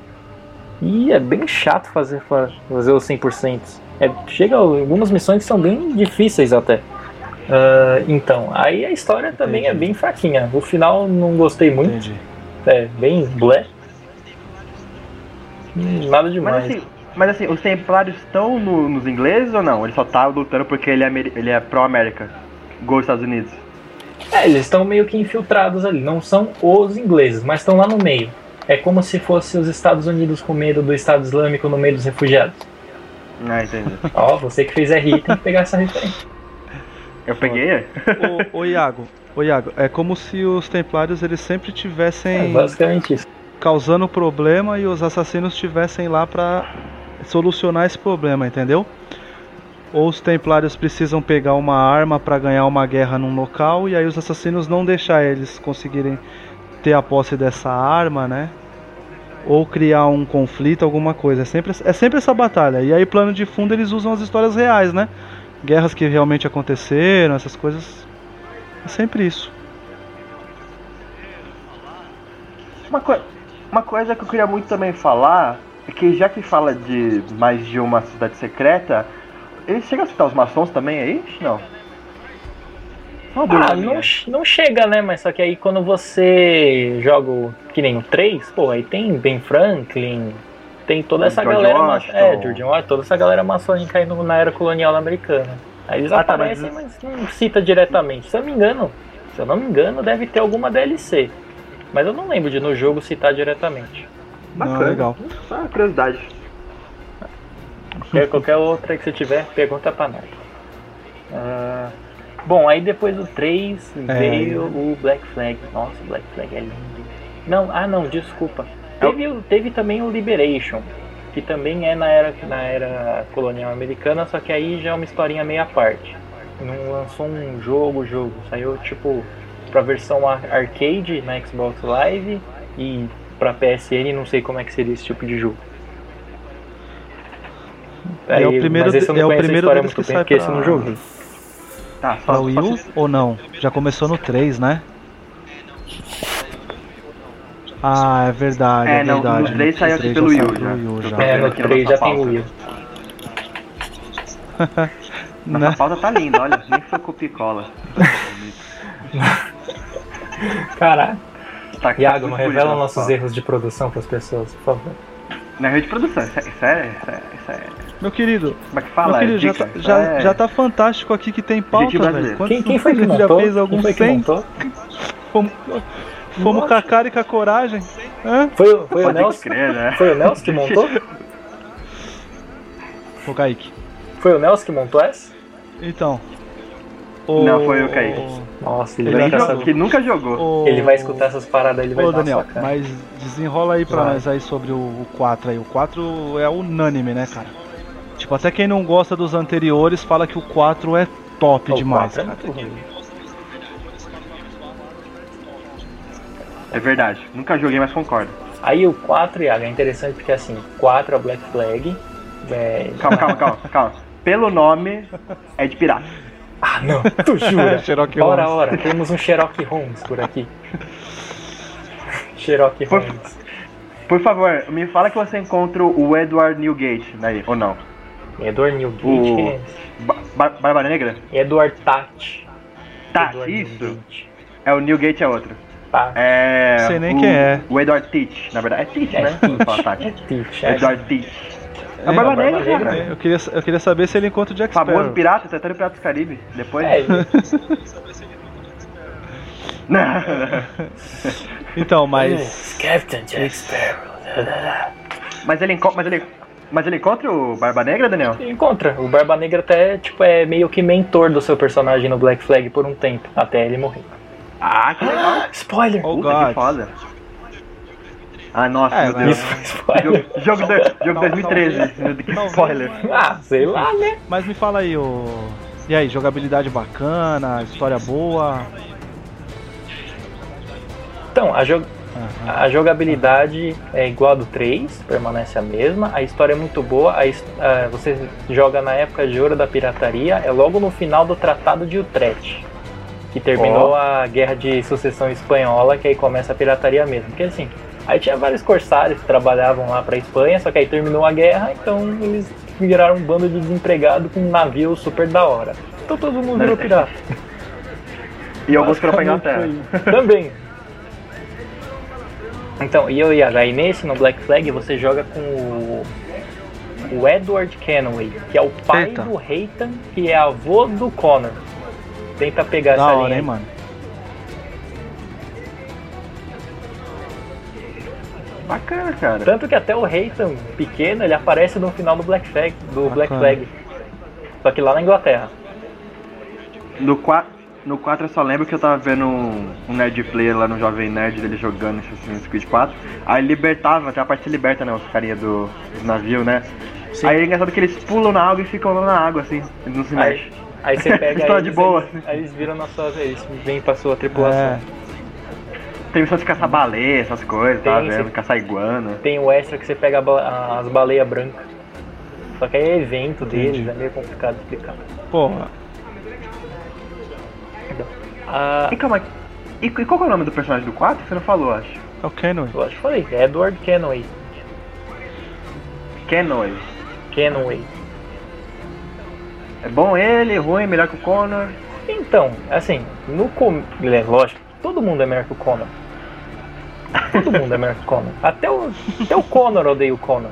E é bem chato fazer, fazer os 100%. É, chega a algumas missões que são bem difíceis até. Ah, então, aí a história também é Entendi. bem fraquinha. O final não gostei muito, Entendi. é bem blé. Hum, Nada Mas demais. assim, mas assim, os Templários estão no- nos ingleses ou não? Ele só tá lutando porque ele é, ele é pró-América, gol dos Estados Unidos. É, eles estão meio que infiltrados ali. Não são os ingleses, mas estão lá no meio. É como se fosse os Estados Unidos com medo do Estado Islâmico no meio dos refugiados. Ah, entendi. Ó, você que fez RI tem que pegar essa referência. Eu peguei? ô, ô Iago, ô Iago, é como se os templários eles sempre É tivessem basicamente isso. causando problema e os assassinos estivessem lá pra solucionar esse problema, entendeu? Ou os templários precisam pegar uma arma pra ganhar uma guerra num local e aí os assassinos não deixar eles conseguirem ter a posse dessa arma, né? Ou criar um conflito, alguma coisa. É sempre, é sempre essa batalha. E aí, plano de fundo, eles usam as histórias reais, né? Guerras que realmente aconteceram, essas coisas. É sempre isso. Uma, coi- uma coisa que eu queria muito também falar é que já que fala de mais de uma cidade secreta, ele chega a citar os maçons também aí? Não. Uma dúvida Ah, não, não chega, né? Mas só que aí quando você joga que nem o 3, pô, aí tem Ben Franklin, tem toda essa George galera. Washington. É, George Washington, toda essa galera maçônica aí no- na era colonial americana. Aí eles Ah, tá, mas- aparecem, mas não cita diretamente. Se eu não me engano, se eu não me engano, deve ter alguma DLC. Mas eu não lembro de no jogo citar diretamente. Bacana. Não, legal. Só uma curiosidade. Qualquer, qualquer outra que você tiver, pergunta pra nós. Ah, bom, aí depois do 3 É. veio o Black Flag. Nossa, o Black Flag é lindo. Não, ah não, desculpa. Teve, teve também o Liberation, que também é na era, na era colonial americana, só que aí já é uma historinha meio à parte. Não lançou um jogo, jogo. Saiu tipo pra versão ar- arcade na Xbox Live e pra PSN, não sei como é que seria esse tipo de jogo. É o primeiro mas esse eu não é o primeiro história muito que bem, porque esse eu não pra- joguei. Tá, Pra Wii U ou não? Já começou no 3, né? Ah, é verdade, é, É, não, verdade. no 3 saiu aqui três pelo Wii U saiu já. U já. tô É, no aqui na 3 já tem. Wii. Nossa Né? pauta tá linda, olha, nem foi copia e cola. Caraca. Tá, tá Iago, não bonito revela nossos erros de produção pras pessoas, por favor. Na rede de produção, isso é, isso é, isso é, isso é- Meu querido, Como é que fala? meu querido, já, tá, já, é- já tá fantástico aqui que tem pauta, velho. Quantos- Quem, quem foi que já fez Quem alguns foi que 100? montou? Fomos, fomos com a cara e com a coragem. Hã? Foi, o- foi o Nelson? crer, né? Foi o Nelson que montou? Ô, Kaique. Foi o Nelson que montou essa? Então. O... Não, foi o Kaique. Nossa, ele, Ele vai que nunca jogou. o- Ele vai escutar essas paradas, ele vai Ô dar Daniel, mas desenrola aí pra Vai. nós aí sobre o, o 4 aí. O 4 é unânime, né, cara? Tipo, até quem não gosta dos anteriores fala que o 4 é top O demais, quatro é cara. muito ruim. É verdade, nunca joguei, mas concordo. Aí o 4, Iago, é interessante porque assim, 4 é o Black Flag. É... Calma, calma, calma, calma. Pelo nome, é de pirata. Ah, não, tu jura? Sherlock ora, Holmes. ora, temos um Sherlock Holmes por aqui. Sherlock Por- Holmes. Por favor, me fala que você encontra o Edward Newgate aí, ou não? Edward Newgate, O- é? Ba Bar- Barba Negra? Edward Tat. Tá, Edward isso. Newgate. É o Newgate é outro. Tá. É. Sei nem o, quem é. O Edward Teach, na verdade. É Teach, É né? Teach. Tati. É Teach. é. Edward Teach. A Barba Barba Negra, cara. É, Eu queria, eu queria saber se ele encontra o Jack Famoso Sparrow. pirata, tá até no Piratas do Caribe. Depois. É, Então, mas. Captain Jack Sparrow. mas, ele mas, ele, mas ele encontra o Barba Negra, Daniel? Encontra. O Barba Negra até, tipo, é meio que mentor do seu personagem no Black Flag por um tempo, até ele morrer. Ah, que legal. Spoiler! Oh, Puta, God. que foda. Ah, nossa, É, meu Deus. Isso foi spoiler. Jogo, jogo, do- jogo 2013. Que spoiler. Ah, sei lá, né? Mas me fala aí, o. E aí, jogabilidade bacana, história boa. Então, a, jo- Aham. a jogabilidade é igual a do 3, permanece a mesma. A história é muito boa. A ah, você joga na época de ouro da pirataria, é logo no final do Tratado de Utrecht. Que terminou Ó. a guerra de sucessão espanhola, que aí começa a pirataria mesmo. Porque assim, aí tinha vários corsários que trabalhavam lá pra Espanha, só que aí terminou a guerra, então eles viraram um bando de desempregado com um navio super da hora. Então todo mundo virou pirata. E alguns foram pra Inglaterra. Também. Então, e eu e e nesse, no Black Flag, você joga com o, o Edward Kenway, que é o pai Eita. do Reitan, que é avô do Connor. Tenta pegar Da essa hora, linha. hein, mano? Bacana, cara. Tanto que até o Reitan pequeno, ele aparece no final do Black Flag, do Black Bacana. Flag. Só que lá na Inglaterra. No 4, no 4 eu só lembro que eu tava vendo um, um Nerd Player lá no Jovem Nerd dele jogando Assassin's Creed 4. Aí libertava, até a parte liberta, né? Os carinha do, do navio, né? Sim. Aí é engraçado que eles pulam na água e ficam lá na água, assim. Eles não se Aí, mexem. aí você pega História eles, de boa. Eles, aí eles viram na sua eles vêm pra sua tripulação. É. Tem missão de caçar baleia, essas coisas, tava Tem, vendo? sim. Caçar iguana. Tem o extra que você pega as baleias brancas. Só que aí é evento deles, é meio complicado de explicar. Porra. Ah, E calma, e, e qual que é o nome do personagem do 4? Você não falou, acho. É o Kenway. eu acho que falei, Edward Kenway. Kenway. Kenway. É bom ele, ruim, melhor que o Connor. Então, assim, no com... é, lógico, todo mundo é melhor que o Connor. Todo mundo é melhor que o Connor. Até o, até o Connor odeia o Connor.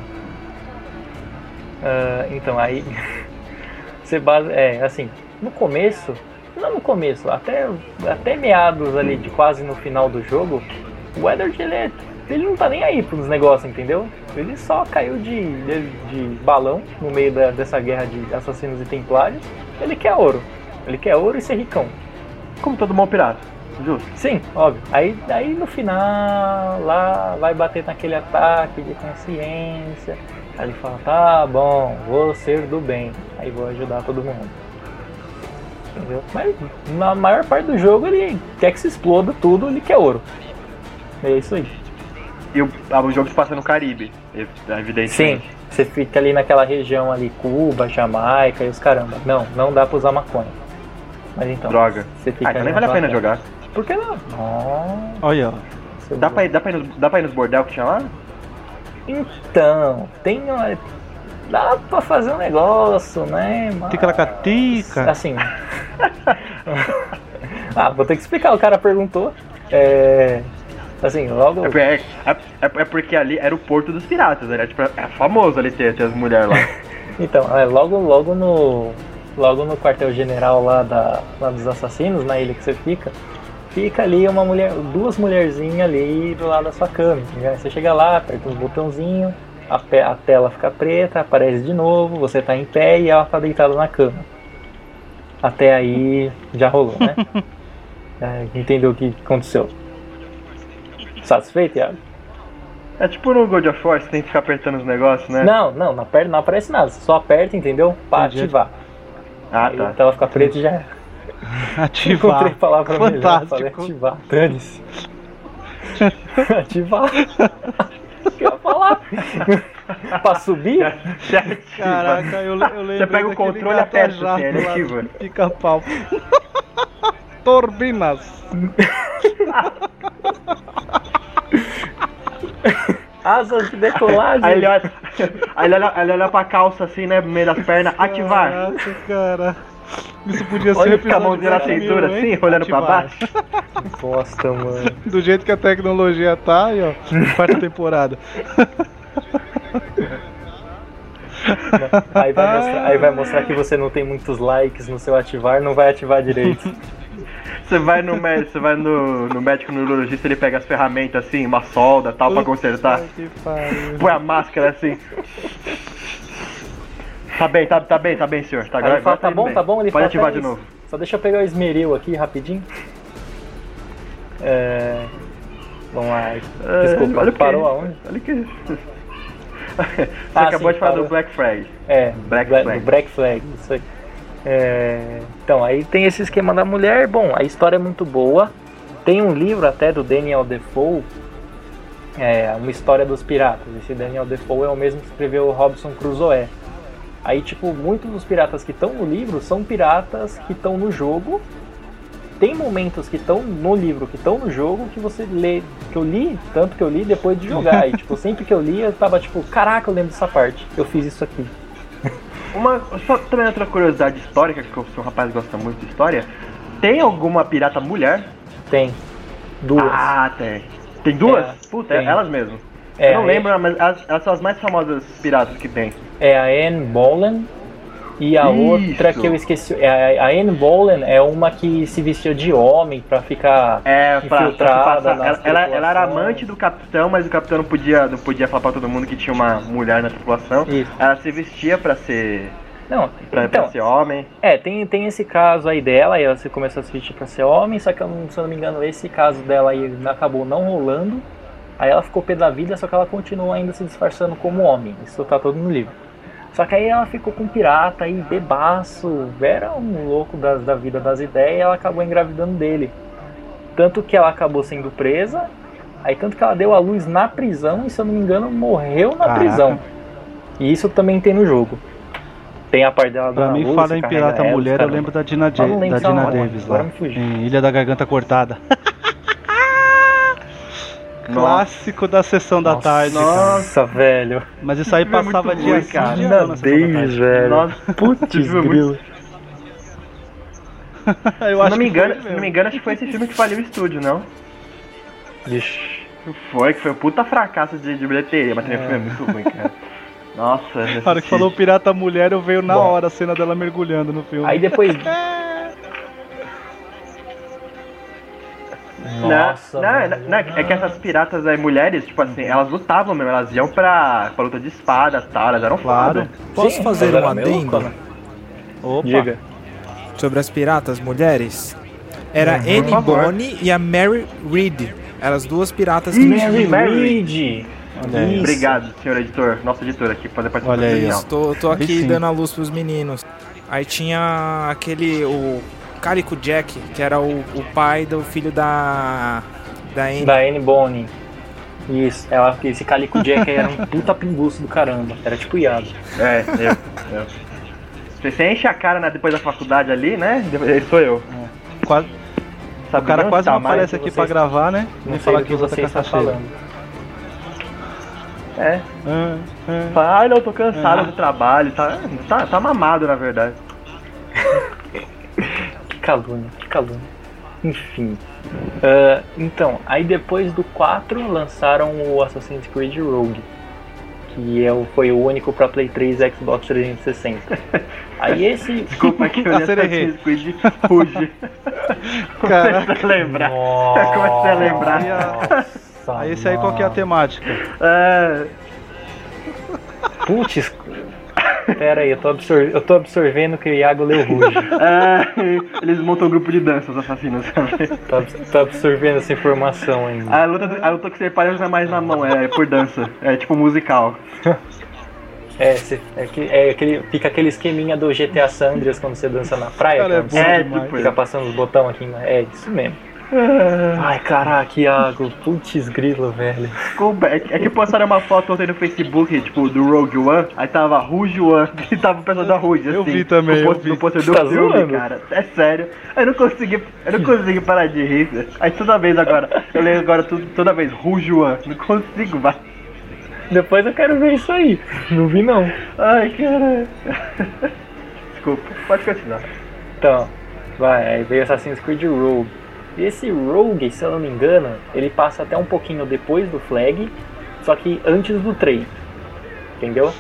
Ah, então, aí. Você base... É, assim, no começo. Não no começo, até, até meados ali de quase no final do jogo, o Edward ele, é, ele não tá nem aí pros negócios, entendeu? Ele só caiu de, de, de balão no meio da- dessa guerra de assassinos e templários. Ele quer ouro. Ele quer ouro e ser ricão. Como todo bom pirata. Justo. Sim, óbvio. Aí, aí no final, lá vai bater naquele ataque de consciência. Aí ele fala, tá bom, vou ser do bem. Aí vou ajudar todo mundo. Entendeu? Mas na maior parte do jogo ele quer que se exploda tudo, ele quer ouro. É isso aí. E o, ah, o jogo se passa no Caribe, Sim, evidentemente. você fica ali naquela região ali, Cuba, Jamaica e os caramba. Não, não dá pra usar maconha. Mas então, Droga. você fica Ah, então ali nem vale a pena terra. jogar. Por que não? Nossa, Olha, ó. Dá pra, ir, dá, pra ir nos, dá pra ir nos bordel que tinha lá? Então, tem uma... Dá pra fazer um negócio, né? Mas... Ticaracatica. Assim. ah, vou ter que explicar. O cara perguntou. É. Assim, logo. É, porque- é, é, é porque ali era o porto dos piratas, era tipo, é famoso ali ter, ter as mulheres lá. Então, é, logo, logo no. Logo no quartel-general lá, da, lá dos assassinos, na ilha que você fica, fica ali uma mulher, duas mulherzinhas ali do lado da sua cama. Você chega lá, aperta um botãozinho, a, a tela fica preta, aparece de novo, você tá em pé e ela tá deitada na cama. Até aí já rolou, né? É, entendeu o que aconteceu? Satisfeito, Iago? É tipo no God of War, você tem que ficar apertando os negócios, né? Não, não, não, aperta, não aparece nada. Você só aperta, entendeu? Pra Entendi. ativar. Ah, Aí tá. a tela fica preta e já. Ativar. Encontrei palavra melhor, Fantástico. falei ativar. Dane-se. ativar? O que eu ia falar? pra subir? Você. Caraca, eu, eu lembro. pega o controle e aperta, ele ativa. Pica-pau. Turbinas. Asas de decolagem. Aí ele olha, aí ele olha, ele olha pra calça assim, né? No meio das pernas, ativar. Caraca, cara. Isso podia ser Olha com a mãozinha na cintura assim, hein? olhando pra Ativar. baixo. Bosta, mano. Do jeito que a tecnologia tá, aí, ó. Quarta temporada. Aí vai, mostrar, aí vai mostrar que você não tem muitos likes no seu ativar, não vai ativar direito. Você vai no médico, você vai no, no médico neurologista, ele pega as ferramentas assim, uma solda tal pra consertar. Põe a máscara assim. Tá bem, tá, tá bem, tá bem, senhor. Tá, Aí ele fala, tá bom, bem. tá bom, ele Pode fala, ativar "Pera de novo. Só deixa eu pegar o esmeril aqui rapidinho. É... Vamos lá. É, Desculpa, olha o que- parou aonde? Olha que. Você Ah, acabou sim, de falar parou. do Black Flag. É, Black Bla- Flag. Black Flag, isso aí. É, então, aí tem esse esquema da mulher. Bom, a história é muito boa. Tem um livro até do Daniel Defoe, é, uma história dos piratas. Esse Daniel Defoe é o mesmo que escreveu o Robson Crusoe. Aí, tipo, muitos dos piratas que estão no livro são piratas que estão no jogo. Tem momentos que estão no livro, que estão no jogo, que você lê, que eu li, tanto que eu li depois de jogar. e, tipo, sempre que eu li, eu tava tipo, caraca, eu lembro dessa parte. Eu fiz isso aqui. Uma, só também outra curiosidade histórica, que eu sou um rapaz gosta muito de história. Tem alguma pirata mulher? Tem. Duas. Ah, tem. Tem duas? É, Puta, tem. elas mesmo. É, eu não lembro, mas elas, elas são as mais famosas piratas que tem. É a Anne Boleyn e a Isso. outra que eu esqueci. É a, Anne Boleyn é uma que se vestia de homem pra ficar. É, pra, pra Infiltrada passar- nas ela, ela, era amante do capitão, mas o capitão não podia, não podia falar pra todo mundo que tinha uma mulher na tripulação. Isso. Ela se vestia pra ser, Não, pra, então, pra ser homem. é, tem, tem esse caso aí dela, aí ela se começou a se vestir pra ser homem, só que se eu não me engano, esse caso dela aí acabou não rolando. Aí ela ficou pé da vida, só que ela continua ainda se disfarçando como homem. Isso tá todo no livro. Só que aí ela ficou com um pirata aí, bebaço, era um louco das- da vida das ideias e ela acabou engravidando dele. Tanto que ela acabou sendo presa, aí tanto que ela deu a luz na prisão e se eu não me engano morreu na Caraca. prisão. E isso também tem no jogo. Tem a parte dela Pra mim, luz, fala em pirata ela, mulher, eu lembro da Dina, da Dina Davis agora lá. me fugiu. Em Ilha da Garganta Cortada. Clássico da sessão da Nossa, tarde. cara. Nossa, velho. Mas isso aí é passava dia ruim, cara. dia na da tarde. velho. Nossa, Putz, grilo. Eu Se não, me engano, não me engano, acho que foi esse filme que faliu o estúdio, não? Ixi. Foi, que foi um puta fracasso de, de bilheteria, mas também o filme é muito ruim, cara. Nossa, Na hora que falou pirata mulher, eu veio na Bom. hora a cena dela mergulhando no filme. Aí depois. Nossa, não, não, velho. não, é que essas piratas aí, mulheres, tipo assim, elas lutavam mesmo, elas iam pra, pra luta de espada e tal, elas eram Claro. foda. Posso Sim, fazer um adendo né? Opa. Diga. sobre as piratas mulheres? Era Uhum. Annie. Bonny e a Mary Reed. Eram as duas piratas que Mary Mary. Reed. Isso. Obrigado, senhor editor, nosso editor aqui, por fazer participação Olha ó. especial. Tô, tô Aí aqui sim. dando a luz pros meninos. Aí tinha aquele. O Calico Jack, que era o, o pai do filho da. Da Anne. Da Anne Bonny. Isso, ela, esse Calico Jack aí era um puta pinguço do caramba. Era tipo Iago. É, eu, eu. Você, você enche a cara né, depois da faculdade ali, né? Esse sou eu. Quase- Sabe o cara quase tá não aparece aqui vocês- pra gravar, né? Não falar que que você está falando. É. É, é. Fala, Ai, não, tô cansado É. do trabalho. Tá, tá, tá mamado, na verdade. Que calúnia, que calúnia. Enfim. Ah, então, aí depois do 4 lançaram o Assassin's Creed Rogue. Que é o, foi o único pra Play 3 e Xbox 360. Aí esse. Desculpa que eu. Assassin's Creed. Caraca. Comecei a lembrar. Comecei a lembrar. Nossa, Aí esse aí qual que é a temática? É, Putz. Pera aí, eu tô, absor- eu tô absorvendo que o Iago leu Ruge. é, eles montam um grupo de dança, os assassinos, abs- tô absorvendo essa informação ainda. A luta, a luta que você para não é mais na mão, é por dança. É tipo musical. É, cê- é, que, é aquele, fica aquele esqueminha do GTA San Andreas quando você dança na praia. Cara, é É, tipo fica passando os botões aqui. né? É isso mesmo. Ai, caraca, Iago. Putz grilo, velho. É, que- é que postaram uma foto ontem no Facebook, tipo, do Rogue One, aí tava Rouge One e tava o pessoal da Rouge, assim. Eu vi também, no eu pôster- vi. No do Tá filme, zoando? cara. É sério. Eu não consegui, eu não consegui parar de rir. Aí toda vez agora, eu leio agora tudo, toda vez Rouge One, não consigo, vai. Depois eu quero ver isso aí. Não vi não. Ai, caralho. Desculpa, pode continuar. Então, vai, aí veio Assassin's Creed Rogue. E esse Rogue, se eu não me engano, ele passa até um pouquinho depois do Flag, só que antes do 3. entendeu?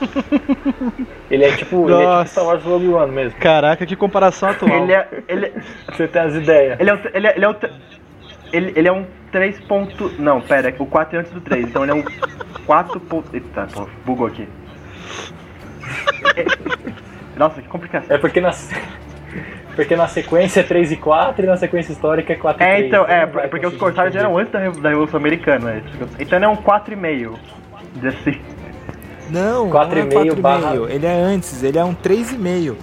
ele é tipo, ele é tipo Nossa. Star Wars Rogue One mesmo. Caraca, que comparação atual. Ele é. Ele, Você tem as ideias. ele é um. Ele é, ele é um. Ele, ele é um 3. Ponto, não, pera, o 4 é antes do 3, então ele é um 4. Ponto, eita, pô, bugou aqui. É- Nossa, que complicação. É porque na, porque na sequência é 3 e 4 e na sequência histórica é 4 e 3. É, então, é, vai porque os corsários entender. eram antes da, Revo- da Revolução Americana, né? Então ele é um 4,5. Diz assim. Não, Quatro não é e meio 4,5. barra- Ele é antes, ele é um 3,5.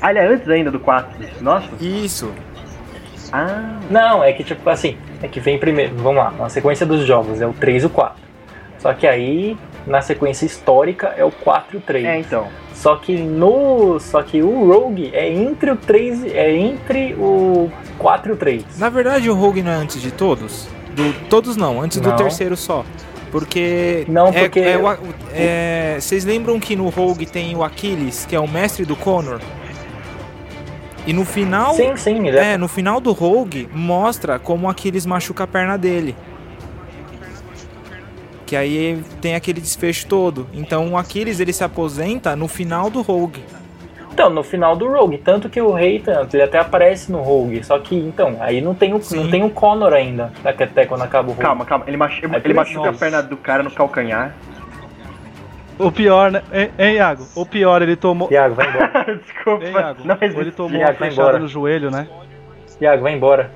Ah, ele é antes ainda do 4. Nossa. Isso. Ah. Não, é que tipo assim, é que vem primeiro, vamos lá, na sequência dos jogos é o 3 e o 4. Só que aí, na sequência histórica, é o 4 e o 3. É, então. Só que no. Só que o Rogue é entre o 3. e- É entre o 4 e o 3. Na verdade, o Rogue não é antes de todos? Do, todos não, antes do Não. terceiro só. Porque. Não, é- porque- é A- é, Vocês lembram que no Rogue tem o Aquiles, que é o mestre do Connor? E no final. Sim, sim, é. É, no final do Rogue mostra como o Aquiles machuca a perna dele. Que aí tem aquele desfecho todo. Então o Aquiles ele se aposenta no final do Rogue. Então, no final do Rogue, tanto que o rei tanto, ele até aparece no Rogue. Só que, então, aí não tem o, Sim. não tem o Connor ainda, até quando acaba o Rogue. Calma, calma. Ele, machu É ele machuca a perna do cara no calcanhar. O pior, né? Hein, hein, Iago? O pior, ele tomou. Iago, vai embora. Desculpa. Hein, Iago? não Ou ele existe. tomou Iago, uma vai flechada embora. no joelho, né? Iago, vai embora.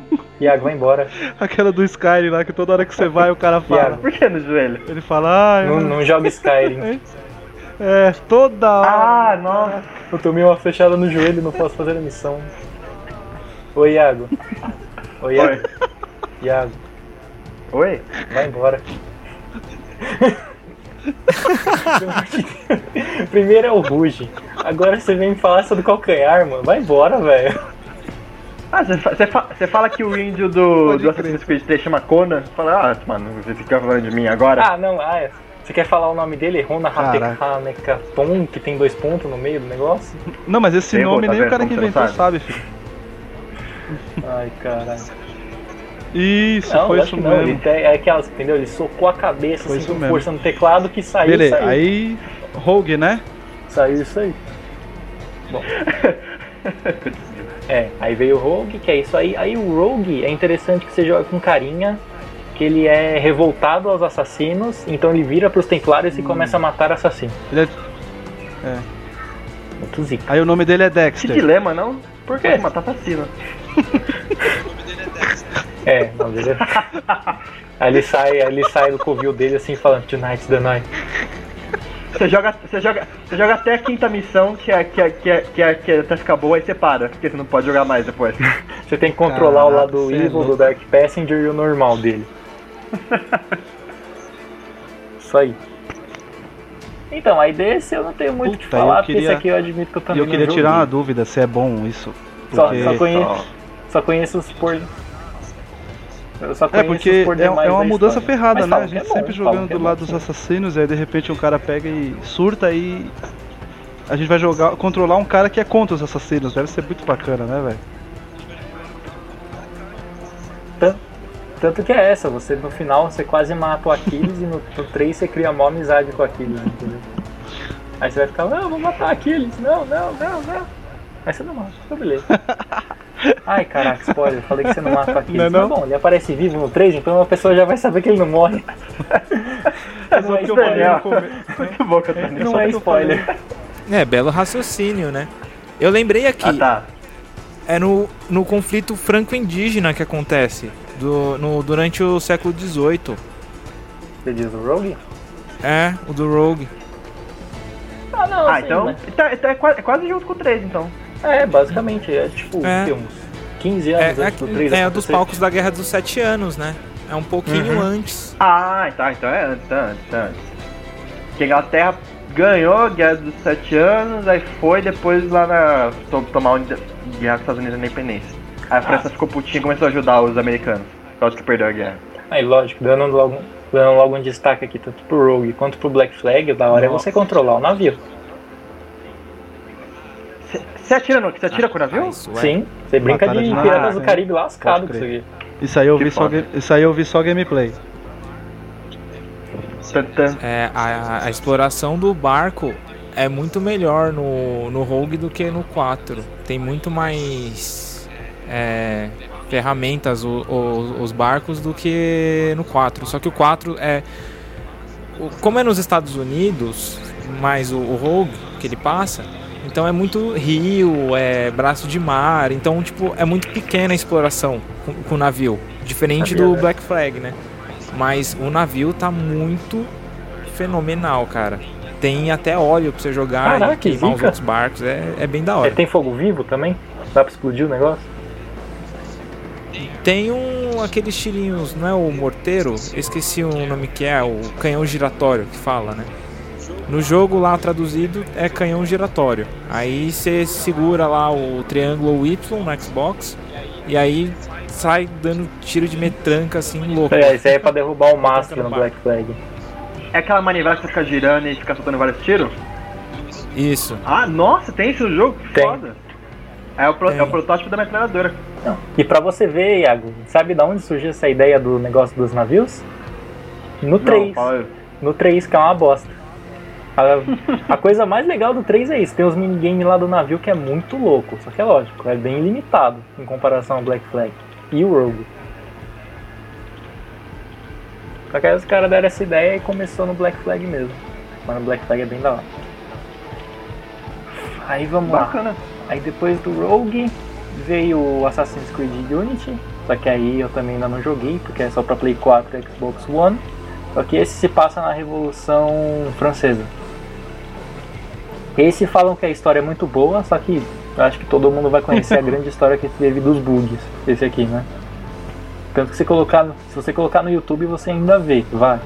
Iago, vai embora. Aquela do Skyrim lá, que toda hora que você vai o cara fala. Iago. Por que no joelho? Ele fala, ai, Não, não joga Skyrim. é, toda hora. Ah, nossa. Eu tomei uma flechada no joelho e não posso fazer a missão. Oi, Iago. Oi, Iago. Iago, Oi? vai embora. Primeiro é o Ruge. Agora você vem me falar sobre calcanhar, mano. Vai embora, velho. Ah, você fa- fala que o índio do, do. Assassin's Creed 3 chama Conan? Fala, ah, mano, você fica falando de mim agora? Ah, não, ah, é. Você quer falar o nome dele? Rona. Hatekanekaton, que tem dois pontos no meio do negócio? Não, mas esse Errou, nome tá nem o cara que Como inventou sabe, filho. Ai, caralho. Isso, Não, foi acho isso que não. Ele mesmo. tem, é aquelas, entendeu? Ele socou a cabeça Foi assim, com força no teclado que saiu, Beleza, saiu. aí. Rogue, né? Saiu isso aí. Bom. É, aí veio o Rogue, que é isso aí. Aí o Rogue é interessante que você joga com carinha, que ele é revoltado aos assassinos, então ele vira pros templários Hum. e começa a matar assassinos. Ele é- Muito zica. Aí o nome dele é Que Dexter. dilema, não? Por quê? Pode matar assassino. É, não, beleza. Aí ele sai, aí ele sai do covil dele assim falando Tonight's the night. Você joga, você, joga, você joga até a quinta missão, que é, que, é, que, é, que, é, que é, até ficar boa, aí você para, porque você não pode jogar mais depois. Você tem que controlar o Caraca, lado cê é evil do louco. Dark Passenger e o normal dele. Isso aí. Então, aí desse eu não tenho muito o que falar, eu porque queria- esse aqui eu admito que eu E também eu queria não tirar uma dúvida se é bom isso. Só, Porque... só, conheço, só conheço os por... É porque por é, demais é uma da mudança história. ferrada, Mas né? A gente é bom, sempre jogando é do lado bom, dos assassinos, e aí de repente um cara pega e surta e. A gente vai jogar, controlar um cara que é contra os assassinos. Deve ser muito bacana, né, velho? Tan- Tanto que é essa, você no final você quase mata o Aquiles e no, no 3 você cria uma amizade com o Aquiles, entendeu? Aí você vai ficar, não, eu vou matar Aquiles, não, não, não, não. Aí você não mata, então beleza. Ai caraca, spoiler, falei que você não mata o Aquiles. Não é não? Mas bom, ele aparece vivo no 3, então a pessoa já vai saber que ele não morre. não é que eu falei spoiler. no começo. Muito bom, Catarina. Não é que eu falei. spoiler. É, belo raciocínio, né? Eu lembrei aqui, Ah, tá. é no, no conflito franco-indígena que acontece do, no, durante o século XVIII. Você diz o Rogue? É, o do Rogue. Ah, não, Ah, sim, então, mas- tá, então é, quase, é quase junto com o 3, então. É, basicamente, é tipo, É. quê, uns 15 É, anos antes do 3 é, é dos palcos da Guerra dos Sete Anos, né? É um pouquinho Uhum. antes. Ah, tá, então é antes, tá antes, tá antes. Que a Inglaterra ganhou a Guerra dos Sete Anos, aí foi depois lá na. to- tomar uma guerra com os Estados Unidos na independência. Aí a França ficou putinha e começou a ajudar os americanos. Causa que perdeu a guerra. Aí, lógico, dando logo, dando logo um destaque aqui, tanto pro Rogue quanto pro Black Flag, o da hora é Nossa. você controlar o navio. Você atira no. Você atira com o navio? Ah, isso é. Sim, você brinca de de Piratas do. Caribe lascado com isso aqui. Isso aí eu vi só, isso aí eu vi só gameplay. É, a, a exploração do barco é muito melhor no, no Rogue do que no 4. Tem muito mais é, ferramentas o, o- os barcos do que no 4. Só que o 4 é. Como é nos Estados Unidos, mais o, o Rogue que ele passa, então é muito rio, é braço de mar, então tipo é muito pequena a exploração com, com o navio, diferente do né? Black Flag, né? Mas o navio tá muito fenomenal, cara. Tem até óleo pra você jogar Caraca, e queimar os zica. outros barcos, é, é bem da É, hora. tem fogo vivo também? Dá pra explodir o negócio? Tem um aqueles tirinhos, não é o morteiro? Eu esqueci o nome que é, o canhão giratório que fala, né? No jogo lá traduzido é canhão giratório. Aí você segura lá o triângulo ou Y no Xbox e aí sai dando tiro de metranca assim louco. É, isso aí é pra derrubar o mastro no Black Flag. É aquela manivela que você fica girando e fica soltando vários tiros? Isso. Ah, nossa, tem isso no jogo? Que Tem. foda. É o, pro- é o protótipo da metralhadora. Não. E pra você ver, Iago, sabe da onde surgiu essa ideia do negócio dos navios? No 3. Não. No 3, que é uma bosta. A, a coisa mais legal do 3 é isso, tem os minigames lá do navio que é muito louco. Só que é lógico, é bem limitado em comparação ao Black Flag e o Rogue. Só que aí os caras deram essa ideia e começou no Black Flag mesmo. Mas no Black Flag é bem da hora. Aí vamos lá. Bacana. Aí depois do Rogue veio o Assassin's Creed Unity, só que aí eu também ainda não joguei, porque é só pra Play 4 e Xbox One. Só que esse se passa na Revolução Francesa. Esse falam que a história é muito boa, só que eu acho que todo mundo vai conhecer a grande história que teve dos bugs, esse aqui, né? Tanto que se colocar, se você colocar no YouTube você ainda vê, vai.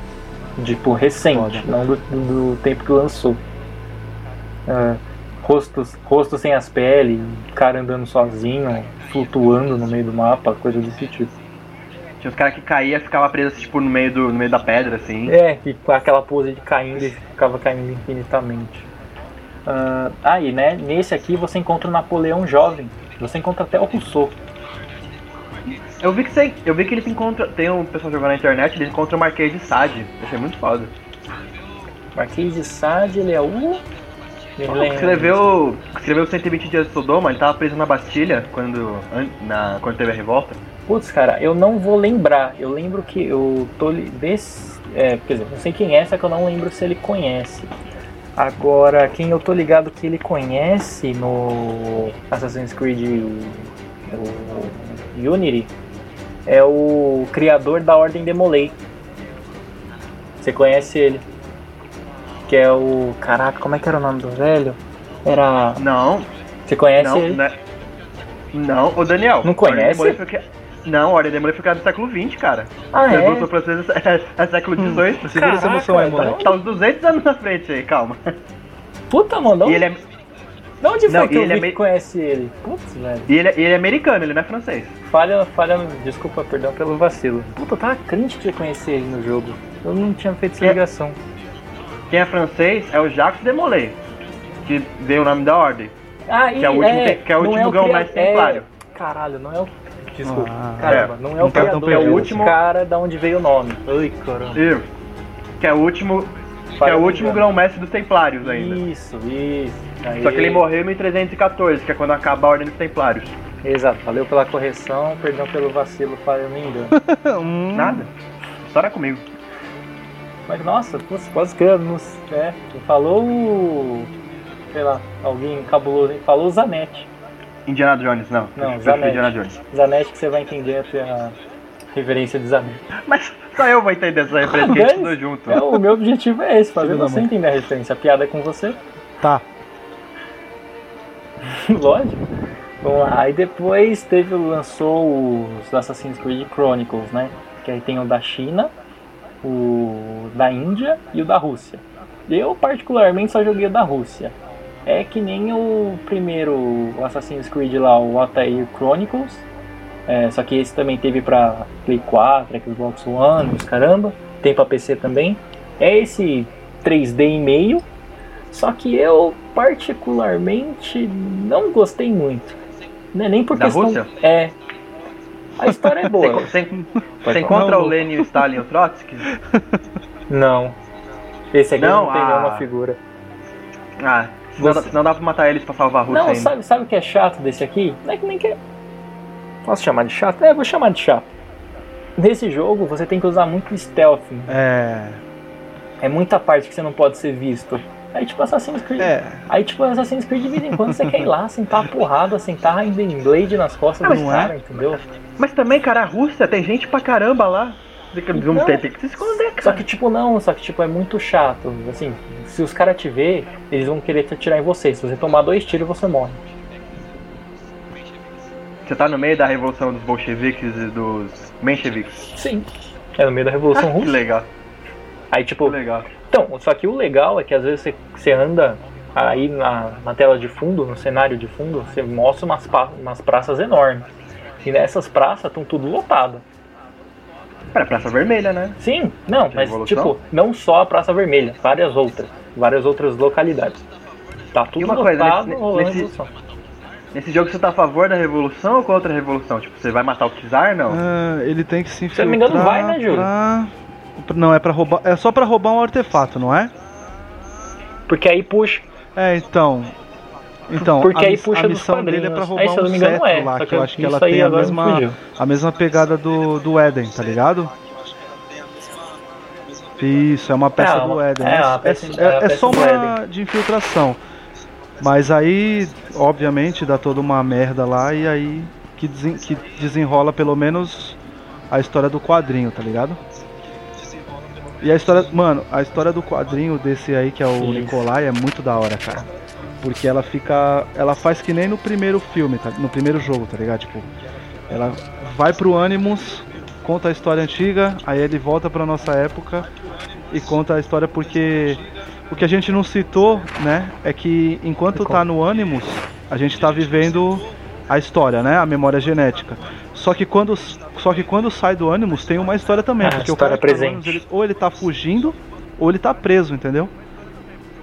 Tipo, recente, não do, do- tempo que lançou. É, rostos, rostos sem as peles, cara andando sozinho, flutuando no meio do mapa, coisa desse tipo. Tinha os caras que caíam e ficavam presos tipo, no, meio do, no meio da pedra, assim. É, que com aquela pose de caindo e ficava caindo infinitamente. Ah, ah, e né, nesse aqui você encontra o Napoleão jovem. Você encontra até o Rousseau. Eu vi que tem, eu vi que eles encontram. Tem um pessoal jogando na internet, eles encontram o Marquês de Sade. Achei muito foda. Marquês de Sade, ele é o. Ele Escreveu. Escreveu 120 dias de Sodoma, ele tava preso na Bastilha quando. an- Na, quando teve a revolta. Putz, cara, eu não vou lembrar. Eu lembro que eu tô desse. É, quer dizer, não sei quem é, só que eu não lembro se ele conhece. Agora, quem eu tô ligado que ele conhece no Assassin's Creed o Unity é o criador da Ordem Demolei. Você conhece ele? Que é o. Caraca, como é que era o nome do velho? Era. Não, Você conhece não, ele? né? Não, ô Daniel. Não conhece? Não, a Ordem Demolei foi criada no século XX, cara. Ah, a é? Revolução Francesa é, é século XVIII. Segura essa emoção aí, Caraca, moleque. Tá uns 200 anos na frente aí, calma. Puta, mano, de E ele é, de onde foi Não, que e eu ele vi é que conhece ele? Putz, velho. e ele, é- e ele é americano, ele não é francês. Falha, falha, desculpa, perdão pelo vacilo. Puta, eu tava crente que você conhecia ele no jogo. Eu não tinha feito essa É. ligação. Quem é francês é o Jacques Demolay, que deu o nome da ordem. Ah, Que é o último te- que é o não último o grão-mestre cria- templário. É, caralho, não é o. Desculpa. Ah, caramba, é. não é o tá criador, é o assim. último cara da onde veio o nome. Ai, caramba. E, que é o último, que é o último grão-mestre dos templários ainda. Isso, isso. Aí- Só que ele morreu em 1314, que é quando acaba a ordem dos templários. Exato, valeu pela correção, perdão pelo vacilo, falha me engano. Hum, Nada. História comigo. Mas nossa, putz, quase que eu não é, falou o. sei lá, alguém cabuloso, hein? falou o Zanetti. Indiana Jones, não. Não, Zanetti. Indiana Jones. Zanetti que você vai entender até a referência de Zanetti. Mas só eu vou entender essa referência que a gente estudou junto. É, o meu objetivo é esse, fazer você entender a referência. A piada é com você, Tá. lógico. Vamos lá, aí depois teve, lançou os Assassin's Creed Chronicles, né? Que aí tem o da China, o da Índia e o da Rússia. Eu particularmente só joguei o da Rússia. É que nem o primeiro Assassin's Creed lá, o Altair Chronicles. É, só que esse também teve pra Play 4, Xbox One, os caramba. Tem pra PC também. É esse 3D e meio. Só que eu particularmente não gostei muito. Não é nem por Da questão. Rússia? É. A história é boa. você, encontra o Lenin, o Stalin e o Trotsky? Não. Esse aqui Não, não, tem ah. nenhuma figura. Ah, não, Você- não dá pra matar eles pra salvar a Rússia Não, ainda. sabe, sabe o que é chato desse aqui? Não é que nem que é. Posso chamar de chato? É, vou chamar de chato. Nesse jogo você tem que usar muito stealth. É. É muita parte que você não pode ser visto. Aí tipo Assassin's Creed. É. Aí tipo Assassin's Creed de vez em quando você quer ir lá, sentar a porrada, sentar ainda em Blade nas costas Ah, dos mas caras, entendeu? Mas também, cara, a Rússia tem gente pra caramba lá. Que, Então. tem, tem que se esconder, Só cara. que tipo não, só que tipo é muito chato. Assim, se os caras te ver, eles vão querer te atirar em você. Se você tomar dois tiros, você morre. Você tá no meio da revolução dos bolcheviques e dos mencheviques. Sim. É no meio da Revolução Ah, que Russa. legal, Aí que tipo, legal. Então, só que o legal é que às vezes você, você anda aí na, na tela de fundo, no cenário de fundo, você mostra umas, umas praças enormes. E nessas praças estão tudo lotado. Pera, Praça Vermelha, né? Sim, não, mas tipo, não só a Praça Vermelha, várias outras. Várias outras localidades. Tá tudo uma coisa, lotado nesse- rolando nesse- revolução. Nesse jogo você tá a favor da revolução ou contra a revolução? Tipo, você vai matar o Czar, não? Ah, ele tem que se Se eu infiltrar não me engano, vai, né, Júlio? pra- Não, é pra roubar. É só pra roubar um artefato, não é? Porque aí puxa. É, então. Então, Porque a, aí puxa a missão dele é pra quadrinhos. roubar Aí, se eu não um me engano, cetro é. lá, Só que eu que acho que ela tem a mesma, a mesma pegada do, do Éden, tá ligado? Isso, é uma peça É, do Éden. é, É, peça- é- é é só uma de infiltração. Mas aí, obviamente, dá toda uma merda lá e aí que, desen- que desenrola pelo menos a história do quadrinho, tá ligado? E a história, mano, a história do quadrinho desse aí que é o Isso. Nikolai é muito da hora, cara. Porque ela fica, ela faz que nem no primeiro filme, tá? no primeiro jogo, tá ligado? Tipo, ela vai pro Animus, conta a história antiga, aí ele volta pra nossa época e conta a história porque o que a gente não citou, né, é que enquanto tá no Animus, a gente tá vivendo a história, né, a memória genética. Só que quando só que quando sai do Animus tem uma história também, Ah, porque o história cara que tá presente. Animus, ele- ou ele tá fugindo ou ele tá preso, entendeu?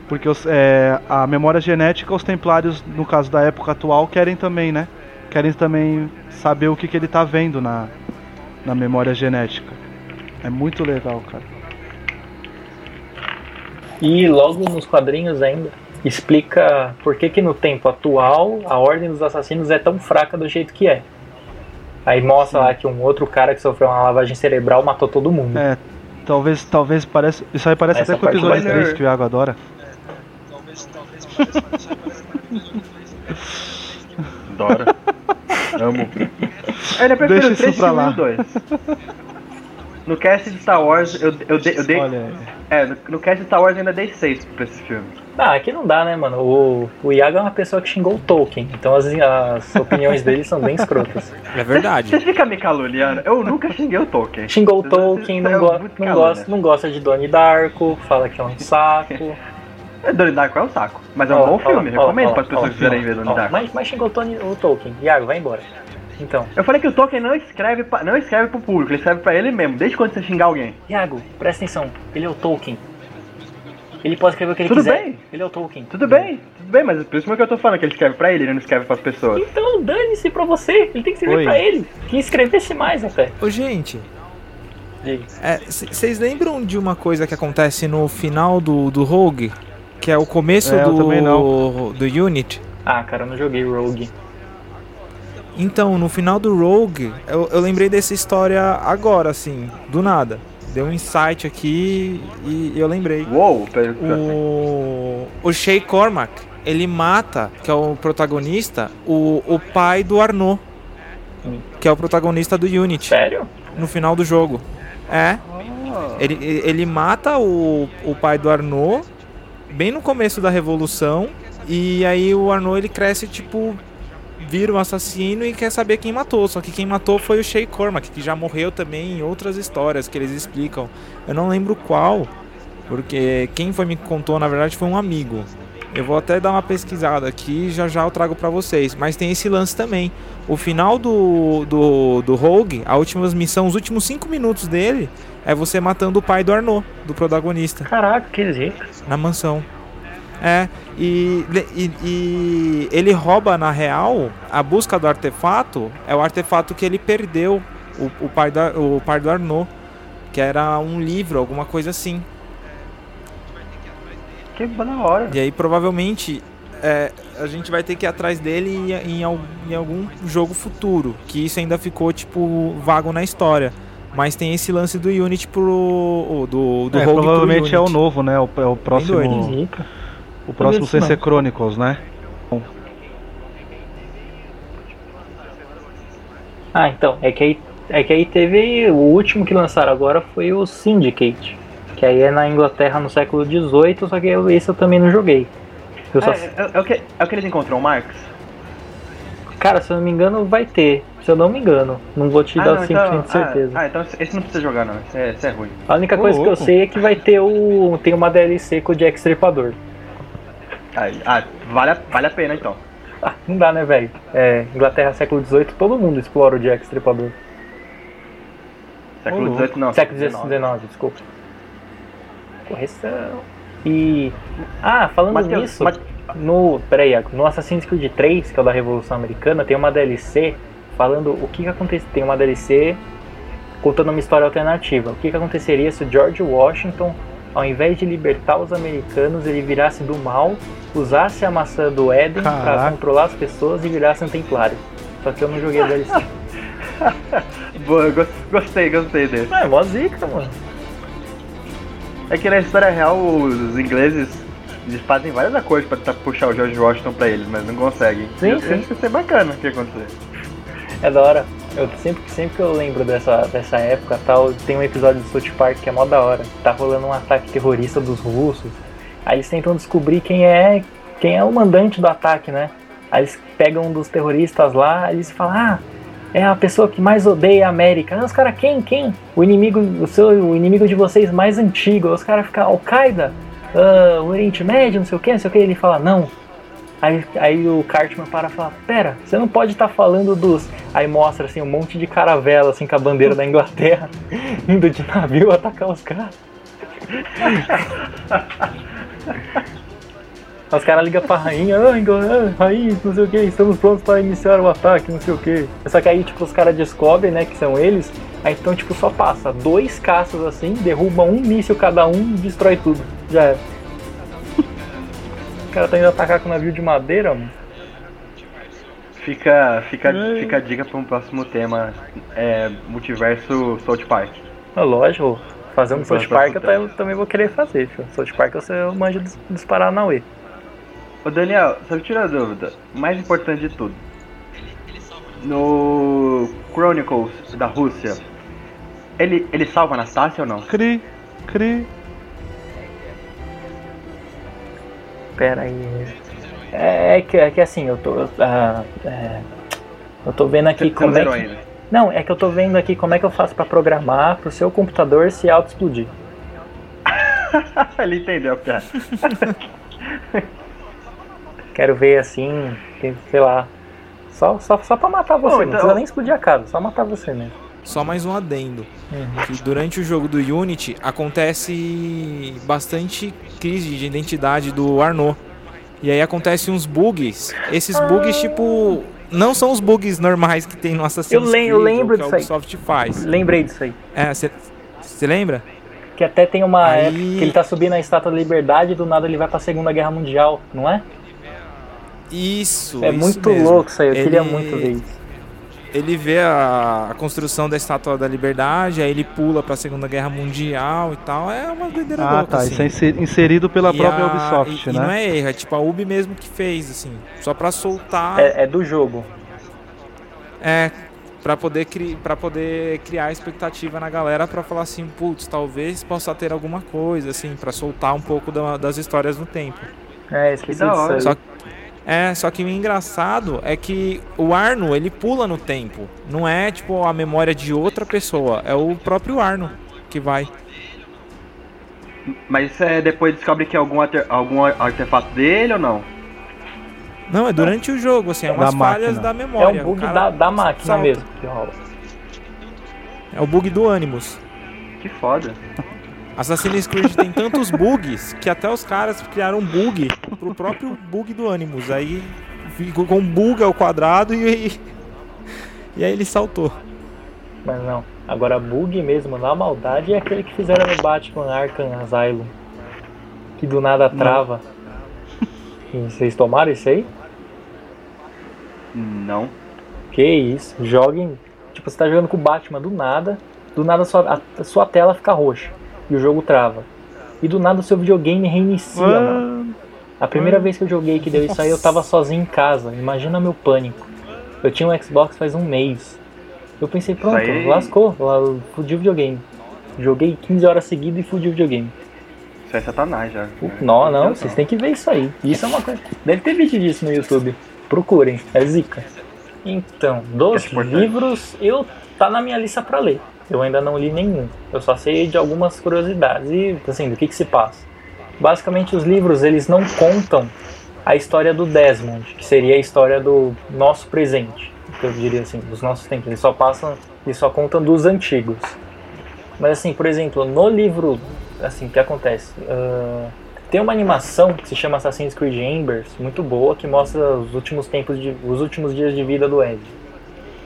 Porque os- é, a memória genética, os templários, no caso da época atual, querem também, né? Querem também saber o que, que ele tá vendo na, na memória genética. É muito legal, cara. E logo nos quadrinhos ainda explica por que, que no tempo atual a Ordem dos Assassinos é tão fraca do jeito que é. Aí mostra lá que um outro cara que sofreu uma lavagem cerebral matou todo mundo. É, talvez, talvez parece. Isso aí parece Essa até com o parte episódio vai- 3 que o Iago adora. Adoro. Amo. Eu ainda prefiro Deixa isso 3 pra lá. 2. No cast de Star Wars, eu, eu, dei- eu dei. É, no, no cast de Star Wars eu ainda dei 6 pra esse filme. Ah, aqui não dá, né, mano? O, o Iago é uma pessoa que xingou o Tolkien, então as, as opiniões dele são bem escrotas. É verdade. Vocês ficam me caluniando? Eu nunca xinguei o Tolkien. Xingou o Tolkien, não, é go não, gosta, não gosta de Donnie Darko, fala que é um saco. É, Donnie Darko é um saco. Mas é um Ó, bom ó, filme, ó, recomendo para as pessoas que quiserem ver Donnie Darko. Mas, mas xingou o, Tony, o Tolkien. Iago, vai embora. Então, Eu falei que o Tolkien não escreve, pra, não escreve pro público, ele escreve pra ele mesmo. Desde quando você xingar alguém. Iago, presta atenção. Ele é o Tolkien. Ele pode escrever o que ele Tudo quiser. bem. Ele é o Tolkien. Tudo bem, tudo bem, mas por isso que eu tô falando que ele escreve pra ele, ele não escreve pras pessoas. Então dane-se pra você. Ele tem que escrever Oi. pra ele. Que escrevesse mais até. Ô, gente, Diga. vocês lembram de uma coisa que acontece no final do, do Rogue? Que é o começo É, do, do Unit? Ah, cara, eu não joguei Rogue. Então, no final do Rogue, eu, eu lembrei dessa história agora, assim, do nada. Deu um insight aqui e eu lembrei. Uou, O, o Shay Cormac, ele mata, que é o protagonista, o, o pai do Arnaud, Hum. que é o protagonista do Unity, Sério? no final do jogo. É, Ah, ele, ele mata o, o pai do Arnaud bem no começo da revolução. E aí o Arnaud ele cresce tipo. Vira um assassino e quer saber quem matou. Só que quem matou foi o Shay Cormac, que já morreu também em outras histórias que eles explicam. Eu não lembro qual, porque quem foi me contou na verdade foi um amigo. Eu vou até dar uma pesquisada aqui e já já eu trago pra vocês. Mas tem esse lance também. O final do, do, do Rogue, a última missão, os últimos 5 minutos dele, é você matando o pai do Arnaud, do protagonista, Caraca, que jeito. na mansão. É, e, e, e ele rouba, na real, a busca do artefato é o artefato que ele perdeu, o, o, pai, da, o pai do Arnaud, que era um livro, alguma coisa assim. Que da hora. E aí provavelmente é, a gente vai ter que ir atrás dele em, em, em, algum jogo futuro. Que isso ainda ficou, tipo, vago na história. Mas tem esse lance do Unity pro. do, do é, Rogue Provavelmente é o novo, né? O, é o próximo. O próximo sem ser Chronicles, né? Ah, então, é que aí, é que aí teve. O último que lançaram agora foi o Syndicate. Que aí é na Inglaterra no século XVIII, só que esse eu também não joguei. É, só... é, é, o que, é o que eles encontram, Marx? Cara, se eu não me engano, vai ter. Se eu não me engano. Não vou te ah, dar 100% então, de certeza. Ah, ah, então esse não precisa jogar, não. Esse é, esse é ruim. A única coisa que eu sei é que vai ter o. Tem uma DLC com o Jack Stripador. Ah, ah vale, a, vale a pena então. Ah, não dá, né, velho? É, Inglaterra, século XVIII, todo mundo explora o Jack Stripador. Século XVIII não. Século XIX, desculpa. Correção. E. Ah, falando Mateus, nisso, Mate... no. Peraí, no Assassin's Creed 3, que é o da Revolução Americana, tem uma DLC falando o que, que acontece. Tem uma DLC contando uma história alternativa. O que, que aconteceria se o George Washington, ao invés de libertar os americanos, ele virasse do mal, usasse a maçã do Éden para controlar as pessoas e virasse um templário. Só que eu não joguei a DLC. Boa, gostei, gostei desse. É, mó zica, mano. É que na história real os ingleses eles fazem várias acordos pra tentar puxar o George Washington pra eles, mas não conseguem. Sim, sim. Acho que ser bacana o que acontecer. É da hora. Eu sempre, sempre que eu lembro dessa, dessa época tal, tem um episódio do South Park que é mó da hora. Tá rolando um ataque terrorista dos russos. Aí eles tentam descobrir quem é quem é o mandante do ataque, né? Aí eles pegam um dos terroristas lá, eles falam, ah, é a pessoa que mais odeia a América. Ah, os caras, quem? Quem? O inimigo, o, seu, o inimigo de vocês mais antigo. Os caras ficam, Al-Qaeda, uh, o Oriente Médio, não sei o que, não sei o que. Ele fala, não. Aí, aí o Cartman para e fala, pera, você não pode estar tá falando dos. Aí mostra assim um monte de caravela assim com a bandeira da Inglaterra indo de navio atacar os caras. Os caras ligam pra rainha, ah, ah, rainha, não sei o que, estamos prontos para iniciar o ataque, não sei o que. Só que aí, tipo, os caras descobrem, né, que são eles, aí então, tipo, só passa dois caças assim, derrubam um míssil cada um e destrói tudo. Já é. O cara tá indo atacar com navio de madeira, mano. Fica, fica, fica a dica para um próximo tema, é, multiverso South Park. É lógico, fazer um South Park eu, eu, também vou querer fazer, filho. South Park você manja dos, dos Paranauê. Ô Daniel, só que tira a dúvida, mais importante de tudo. No Chronicles da Rússia, ele, ele salva Anastácia ou não? Cri, cri. Pera aí. É, é, que, é que assim, eu tô. Uh, é, eu tô vendo aqui Você como é que. Ainda. Não, é que eu tô vendo aqui como é que eu faço para programar pro seu computador se auto-explodir. ele entendeu, cara. Quero ver assim, sei lá. Só, só, só pra matar você, Bom, então... não precisa nem explodir a casa, só matar você mesmo. Só mais um adendo. Uhum. Que durante o jogo do Unity acontece bastante crise de identidade do Arnaud. E aí acontecem uns bugs. Esses bugs, tipo, não são os bugs normais que tem no Assassin's eu Creed, eu lembro que a Ubisoft aí. faz. Lembrei disso aí. É, você lembra? Que até tem uma aí... época que ele tá subindo a Estátua da Liberdade e do nada ele vai pra Segunda Guerra Mundial, não é? Isso. É isso muito mesmo. louco isso aí, eu ele, queria muito ver isso. Ele vê a, a, construção da Estátua da Liberdade, aí ele pula pra Segunda Guerra Mundial e tal. É uma doideira ah, louca. Ah, tá. Assim. Isso é inserido pela e própria a, Ubisoft, e, né? E não é erro, é tipo a Ubi mesmo que fez, assim. Só pra soltar. É, é do jogo. É, para poder, cri pra poder criar expectativa na galera para falar assim, putz, talvez possa ter alguma coisa, assim, para soltar um pouco da, das histórias no tempo. É, esqueci da hora. Só, é, só que o engraçado é que o Arno, ele pula no tempo. Não é, tipo, a memória de outra pessoa. É o próprio Arno que vai. Mas é, depois descobre que é algum, algum artefato dele ou não? Não, é durante o jogo, assim, é umas da falhas máquina. da memória. É um bug da, da máquina salta. mesmo que rola. É o bug do Animus. Que foda. Assassin's Creed tem tantos bugs que até os caras criaram um bug pro próprio bug do Animus. Aí ficou com um bug ao quadrado e, e aí ele saltou. Mas não, agora bug mesmo na maldade é aquele que fizeram no Batman Arkham Asylum. que do nada trava. E Vocês tomaram isso aí? Não. Que isso, joguem. Tipo, você tá jogando com o Batman do nada, do nada sua, a sua tela fica roxa e o jogo trava. E do nada o seu videogame reinicia, mano. A primeira vez que eu joguei que deu isso aí, eu tava sozinho em casa. Imagina meu pânico. Eu tinha um Xbox faz um mês. Eu pensei, pronto, aí- lascou, la- fudi o videogame. Joguei 15 horas seguidas e fudi o videogame. Isso é satanás já. Não, não, vocês têm que ver isso aí. Isso é uma coisa. Deve ter vídeo disso no YouTube. Procurem, é zica. Então, dos livros, eu tá na minha lista pra ler. Eu ainda não li nenhum. Eu só sei de algumas curiosidades e assim, do que que se passa. Basicamente os livros, eles não contam a história do Desmond, que seria a história do nosso presente, eu diria assim, dos nossos tempos. Eles só passam, eles só contam dos antigos. Mas assim, por exemplo, no livro, assim, que acontece? Ah, tem uma animação que se chama Assassin's Creed Embers, muito boa, que mostra os últimos tempos de, os últimos dias de vida do Ezio.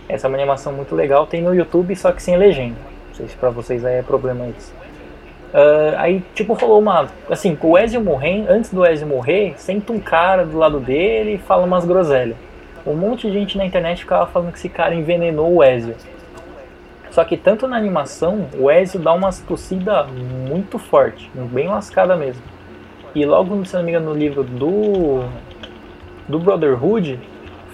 Essa é uma animação muito legal, tem no YouTube, só que sem legenda. Não sei se pra vocês aí é problema isso. Ah, aí, tipo, rolou uma. Assim, o Ezio morrendo, antes do Ezio morrer, senta um cara do lado dele e fala umas groselhas. Um monte de gente na internet ficava falando que esse cara envenenou o Ezio. Só que tanto na animação, o Ezio dá umas tossida muito forte, bem lascada mesmo. E logo, se não me engano, no livro do, do Brotherhood,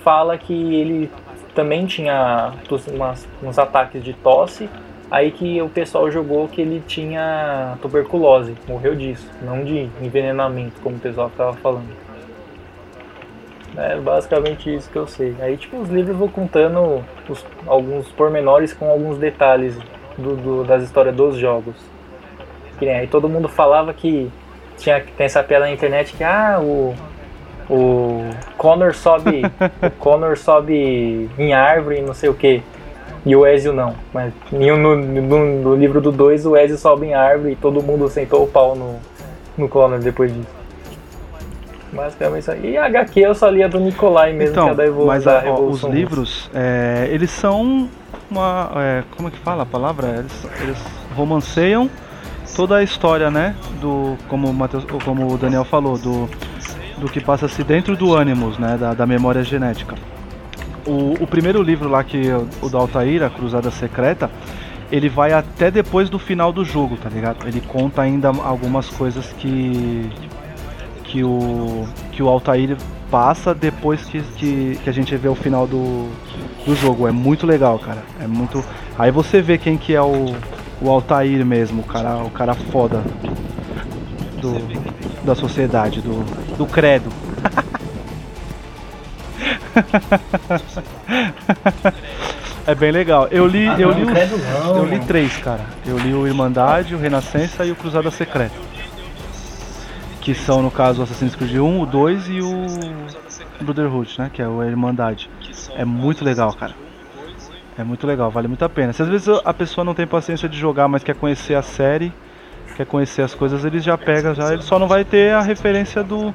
fala que ele também tinha umas- uns ataques de tosse, aí que o pessoal jogou que ele tinha tuberculose, morreu disso, não de envenenamento, como o pessoal ficava falando. É basicamente isso que eu sei. Aí, tipo, os livros vão contando os- alguns pormenores com alguns detalhes do, do- das histórias dos jogos. Que nem aí todo mundo falava que tinha tem essa piada na internet que ah, o o Connor sobe, o Connor sobe em árvore, e não sei o que. E o Ezio não. Mas no, no, no livro do 2 o Ezio sobe em árvore e todo mundo sentou o pau no, no Connor depois disso. Basicamente isso aí. E a HQ eu só lia do Nikolai mesmo, que é Então, da, Evo, mas a- ó, os livros, é, eles são uma. é, como é que fala a palavra? Eles, eles romanceiam toda a história, né? Do. Como o, Mateus, como o Daniel falou, do, do que passa-se dentro do Animus, né? Da, da memória genética. O, o primeiro livro lá, que o do Altair, a Cruzada Secreta, ele vai até depois do final do jogo, tá ligado? Ele conta ainda algumas coisas que. que o. que o Altair passa depois que, que, que a gente vê o final do, do jogo. É muito legal, cara. É muito. Aí você vê quem que é o, o Altair mesmo, o cara, o cara foda do, da sociedade, do, do credo. é bem legal. Eu li, Ah, eu li, os- credo não. eu li três, cara. Eu li o Irmandade, o Renascença e o Cruzada Secreta. Que são, no caso, o Assassin's Creed 1, o 2 e o Brotherhood, né? Que é a Irmandade. É muito legal, cara. É muito legal, vale muito a pena. Se às vezes a pessoa não tem paciência de jogar, mas quer conhecer a série, quer conhecer as coisas, ele já pega já. Ele só não vai ter a referência do,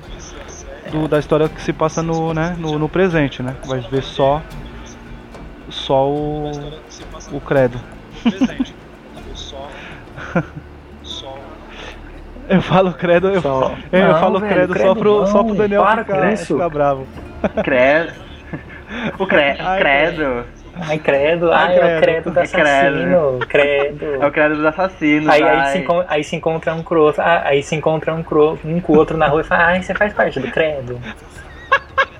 do- da história que se passa no, né, no, no presente, né? Vai ver só só o, o credo. Eu falo credo, eu, Só- eu Não, falo velho, credo, só, credo pro, só pro não, Daniel para ficar, ficar bravo. Credo. O cre... Ai, credo. Ai, credo. Ai, Ai, é credo. o credo do É credo. assassino. Credo. É o credo dos assassinos. Aí, aí, se, aí se encontra um com outro, ah, aí se encontra um, cro- um com o outro na rua e fala, ai, você faz parte do credo.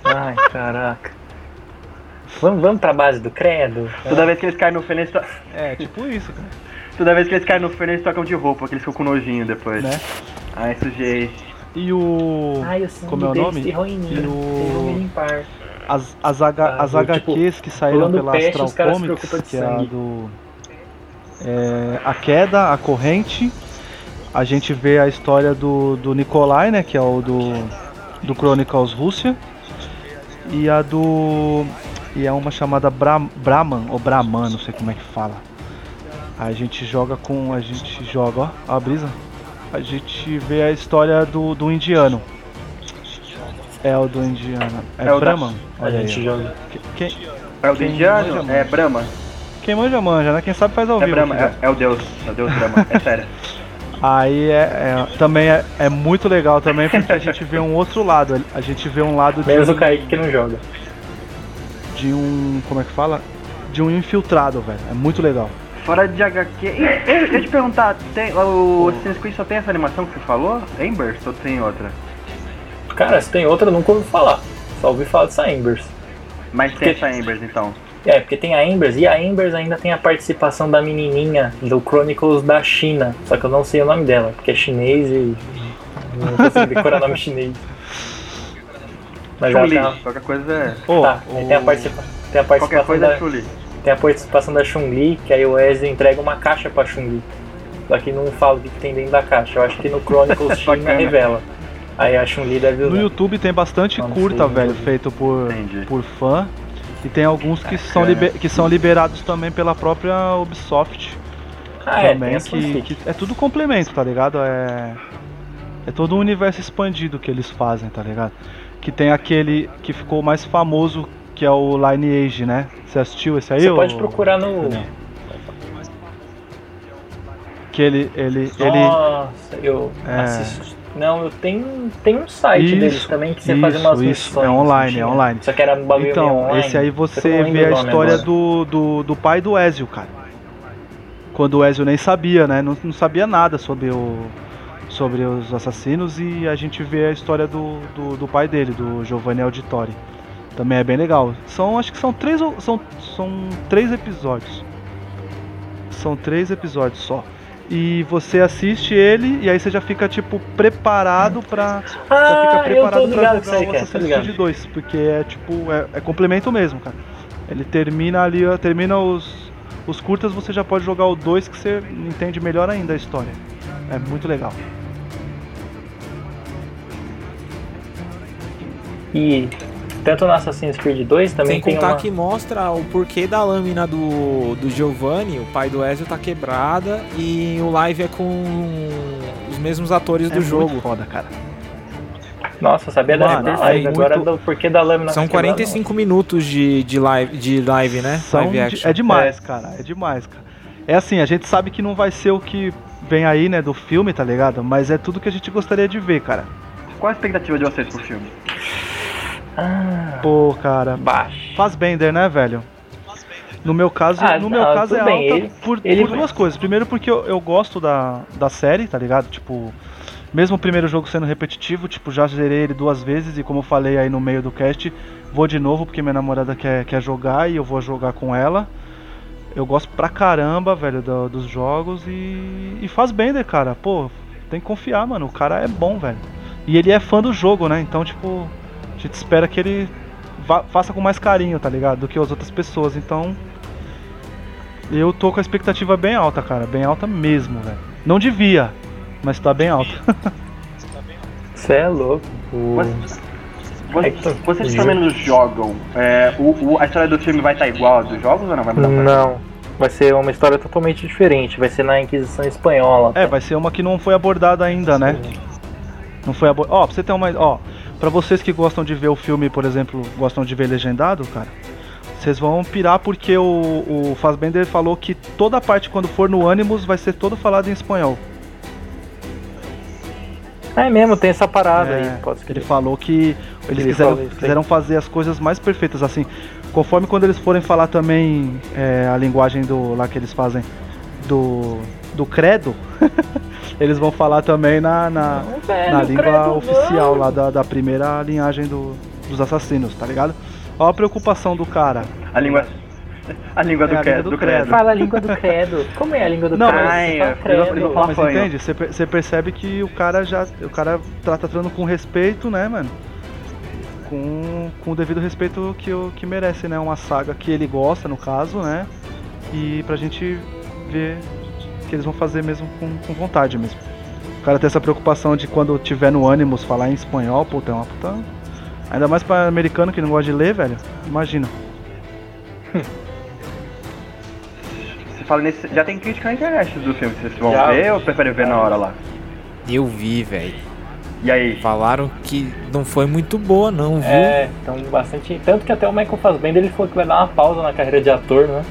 Ai, caraca. Vamos, vamos pra base do credo? Toda vez que eles caem no to... É, tipo isso, cara. Toda vez que eles caem no feno, eles tocam de roupa, porque eles ficam com nojinho depois. Né? Ai, sujei. E o. Ai, o Como é o nome? E o- As, as, H, as eu, tipo, HQs que saíram pela peste, Astral Comics, que é a do. é, a queda, a corrente. A gente vê a história do, do Nikolai, né? Que é o do. Do Chronicles Rússia. E a do. E é uma chamada Bra, Brahman, ou Brahman, não sei como é que fala. A gente joga com. A gente joga, ó, ó a brisa. A gente vê a história do, do indiano. É o do indiano. É, É o da- Brahman? A Olha gente aí, joga. Quem, É o do indiano? manja, É. Brahma. quem manja, manja, né? Quem sabe faz ao É vivo. Brahma, é, é o deus. É o deus Brahma. É sério. Aí é, é- também é, é muito legal também porque a gente vê um outro lado. A gente vê um lado de, Menos um- o Kaique que não joga. de um. Como é que fala? De um infiltrado, velho. É muito legal. Fora de HQ. E, eu, eu ia te perguntar, tem, o Assassin's Creed só tem essa animação que você falou? Embers ou tem outra? Cara, se tem outra, eu nunca ouvi falar. Só ouvi falar dessa Embers. Mas tem Que- essa Embers então. É, porque tem a Embers, e a Embers ainda tem a participação da menininha do Chronicles da China. Só que eu não sei o nome dela, porque é chinês e. Não consigo decorar nome chinês. Mas ela tem a, Qualquer coisa é. Ô, tá, o- tem a, participa, tem a Qualquer participação coisa da, é Chun-Li. tem a participação da Chun-Li, que aí o Wesley entrega uma caixa pra Chun-Li. Só que não fala o que tem dentro da caixa. Eu acho que no Chronicles China revela. Aí a Chun-Li deve No usar. YouTube tem bastante Não curta, sei, velho, não. feito por, Entendi. por fã. E tem alguns que são, liber- que são liberados também pela própria Ubisoft. Ah, é, também, as que, que é tudo complemento, tá ligado? É, é todo um universo expandido que eles fazem, tá ligado? Que tem aquele que ficou mais famoso, que é o Lineage, né? Você assistiu esse aí? Você ô- pode procurar no. Daniel? Que ele, ele, ele, Nossa, eu É. assisti. Não, eu tenho, tem um site Isso, deles também que você faz umas isso, isso. missões. É online, tinha. é online. Só que era um bagulho Então, online. esse aí você vê a história agora. do, do, do pai do Ezio, cara. Quando o Ezio nem sabia, né? Não, não sabia nada sobre, o, sobre os assassinos e a gente vê a história do, do, do pai dele, do Giovanni Auditori. Também é bem legal. São, acho que são três, são, são três episódios. São três episódios só. E você assiste ele e aí você já fica, tipo, preparado fica Ah, eu tô preparado que jogar o tá Assassin's ligado? Creed 2, porque é tipo, é, é complemento mesmo, cara. Ele termina ali, termina os, os curtas, você já pode jogar o 2 que você entende melhor ainda a história. É muito legal. E tanto no Assassin's Creed 2 também Sem tem contar uma... que mostra o porquê da lâmina do, do Giovanni, o pai do Ezio, tá quebrada e o live é com os mesmos atores é do muito jogo. foda, cara. Nossa, sabia da Mano, da é live, agora muito- do porquê da lâmina São tá quebrada, 45 minutos de, de, live, de live, né? São live de- é demais, cara. É demais, cara. É assim, a gente sabe que não vai ser o que vem aí, né, do filme, tá ligado? Mas é tudo que a gente gostaria de ver, cara. Qual a expectativa de vocês pro filme? Ah, Pô, cara. baixo. Faz Bender, né, velho? No meu caso, Ah, no meu não, caso é tudo alta bem, ele- por, ele- por duas coisas. Primeiro porque eu, eu gosto da, da série, tá ligado? Tipo, mesmo o primeiro jogo sendo repetitivo, tipo, já zerei ele duas vezes e como eu falei aí no meio do cast, vou de novo porque minha namorada quer, quer jogar e eu vou jogar com ela. Eu gosto pra caramba, velho, do- dos jogos e, e faz Bender, cara. Pô, tem que confiar, mano. O cara é bom, velho. E ele é fã do jogo, né? Então, tipo, a gente espera que ele va- faça com mais carinho, tá ligado? Do que as outras pessoas. Então, eu tô com a expectativa bem alta, cara. Bem alta mesmo, velho. Não devia, mas tá bem alta. Você é louco. Vocês, É que- vocês o pelo menos jogam. É, o, o- a história do filme vai estar igual a dos jogos ou não? Vai mudar pra Não, vai ser uma história totalmente diferente. Vai ser na Inquisição Espanhola. É, vai ser uma que não foi abordada ainda, né? Não foi abordada. Ó, pra você ter uma. Ó, pra vocês que gostam de ver o filme, por exemplo, gostam de ver legendado, cara, vocês vão pirar porque o, o Fassbender falou que toda a parte quando for no Animus vai ser todo falado em espanhol. É mesmo, tem essa parada É, aí. Pode Ele falou que eles Ele quiseram, isso quiseram fazer as coisas mais perfeitas, assim. Conforme quando eles forem falar também é, a linguagem do lá que eles fazem do, do credo, eles vão falar também na, na, na língua oficial lá da, da primeira linhagem do- dos assassinos, tá ligado? Olha a preocupação do cara. A língua. A língua do, É, a cre- língua do do credo. credo. Fala a língua do credo. Como é a língua do Não, credo? mas- Ai, credo. eu- eu- Mas Apanho. entende? Você Você percebe que o cara já. O cara tá tratando com respeito, né, mano? Com, com o devido respeito que, o- que merece, né? Uma saga que ele gosta, no caso, né? E pra gente ver que eles vão fazer mesmo com, com vontade mesmo. O cara tem essa preocupação de quando tiver no Animus falar em espanhol, puta, é uma puta. Ainda mais pra americano que não gosta de ler, velho. Imagina. Você fala nesse. Já tem crítica na internet do filme. Vocês vão Já. ver ou preferem ver na hora lá? Eu vi, velho. E aí? Falaram que não foi muito boa, não, viu? É, então bastante. Tanto que até o Michael Fassbender ele falou que vai dar uma pausa na carreira de ator, né?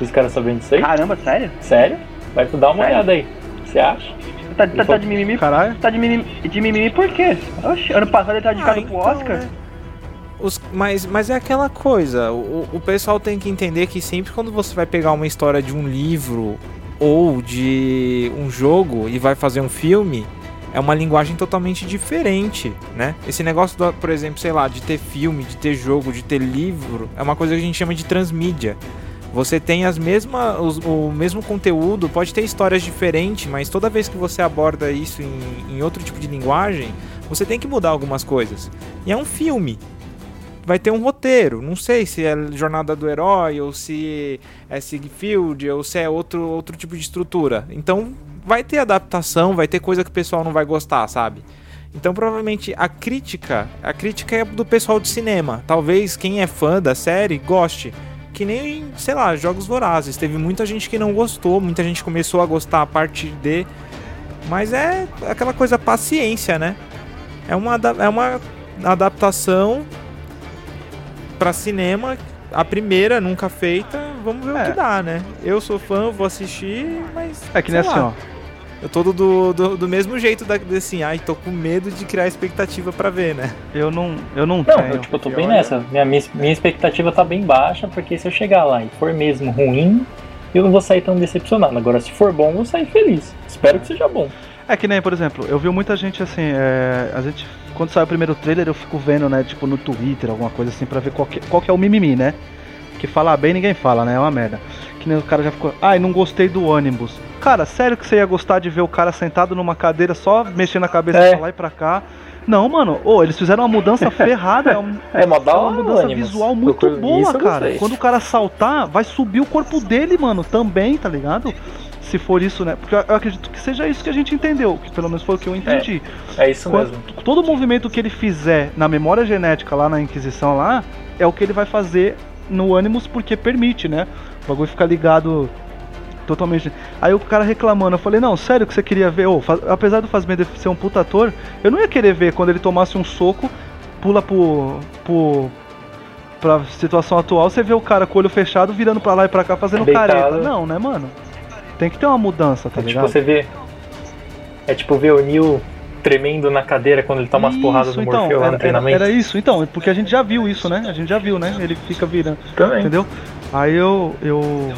Os caras sabendo disso aí? Caramba, sério? Sério? Vai dar uma olhada aí. Você acha? Tá, tá, tá de mimimi? Caralho. Tá de mimimi, de mimimi por quê? Oxe, ano passado ele tá indicado Ah, pro então, Oscar. né? Os- mas, mas é aquela coisa, o, o pessoal tem que entender que sempre quando você vai pegar uma história de um livro ou de um jogo e vai fazer um filme, é uma linguagem totalmente diferente, né? Esse negócio, do, por exemplo, sei lá, de ter filme, de ter jogo, de ter livro, é uma coisa que a gente chama de transmídia. Você tem as mesmas, os- o mesmo conteúdo, pode ter histórias diferentes, mas toda vez que você aborda isso em, em outro tipo de linguagem, você tem que mudar algumas coisas. E é um filme. Vai ter um roteiro. Não sei se é Jornada do Herói, ou se é Sigfield, ou se é outro, outro tipo de estrutura. Então vai ter adaptação, vai ter coisa que o pessoal não vai gostar, sabe? Então provavelmente a crítica, a crítica é do pessoal de cinema. Talvez quem é fã da série goste. Que nem, sei lá, Jogos Vorazes. Teve muita gente que não gostou, muita gente começou a gostar a partir de. Mas é aquela coisa paciência, né? É uma, é uma adaptação pra cinema, a primeira nunca feita, vamos ver o É. que dá, né? Eu sou fã, vou assistir, mas. É que nem assim, ó. Eu tô do, do, do- mesmo jeito da, assim, ai, tô com medo de criar expectativa pra ver, né? Eu não, eu não, Não, tenho. eu, tipo, eu tô bem olha- nessa. Minha, minha minha expectativa tá bem baixa, porque se eu chegar lá e for mesmo ruim, eu não vou sair tão decepcionado. Agora, se for bom, eu vou sair feliz. Espero que seja bom. É que nem, por exemplo, eu vi muita gente assim, é, a gente, quando sai o primeiro trailer, eu fico vendo, né, tipo no Twitter, alguma coisa assim, pra ver qual que, qual que é o mimimi, né? Que falar bem ninguém fala, né? É uma merda. Que nem o cara já ficou, ai, não gostei do ônibus. Cara, sério que você ia gostar de ver o cara sentado numa cadeira só mexendo a cabeça É. pra lá e pra cá? Não, mano, ô, eles fizeram uma mudança ferrada, é, um, É é uma mudança visual muito boa, cara. Quando o cara saltar, vai subir o corpo dele, mano, também, tá ligado? Se for isso, né? Porque eu acredito que seja isso que a gente entendeu, que pelo menos foi o que eu entendi. É isso Quando- mesmo. todo movimento que ele fizer na memória genética lá na Inquisição lá, é o que ele vai fazer no Animus porque permite, né? O bagulho fica ligado totalmente. Aí o cara reclamando, eu falei, não, sério que você queria ver? Ô, fa- apesar do Fassbender ser um puta ator, eu não ia querer ver quando ele tomasse um soco, pula pro. pro pra situação atual, você vê o cara com o olho fechado virando pra lá e pra cá fazendo Deitado. careta. Não, né, mano? Tem que ter uma mudança, tá É tipo ligado? você vê. É tipo ver o Neil tremendo na cadeira quando ele toma umas porradas do então, Morfeu lá era, no era, treinamento. era isso, então, porque a gente já viu isso, né? A gente já viu, né? Ele fica virando, Também. entendeu? Aí eu eu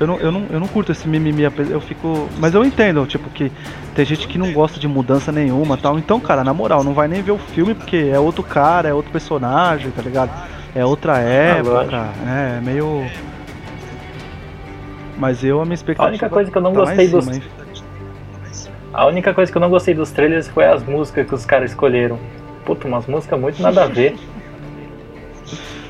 eu não, eu não, eu não curto esse mimimi, eu fico, mas eu entendo, tipo que tem gente que não gosta de mudança nenhuma, tal. Então, cara, na moral, não vai nem ver o filme porque é outro cara, é outro personagem, tá ligado? É outra época, lógico. é, é meio Mas eu a minha expectativa A única coisa que eu não tá gostei dos- cima? A única coisa que eu não gostei dos trailers foi as músicas que os caras escolheram. Puta, umas músicas muito nada a ver.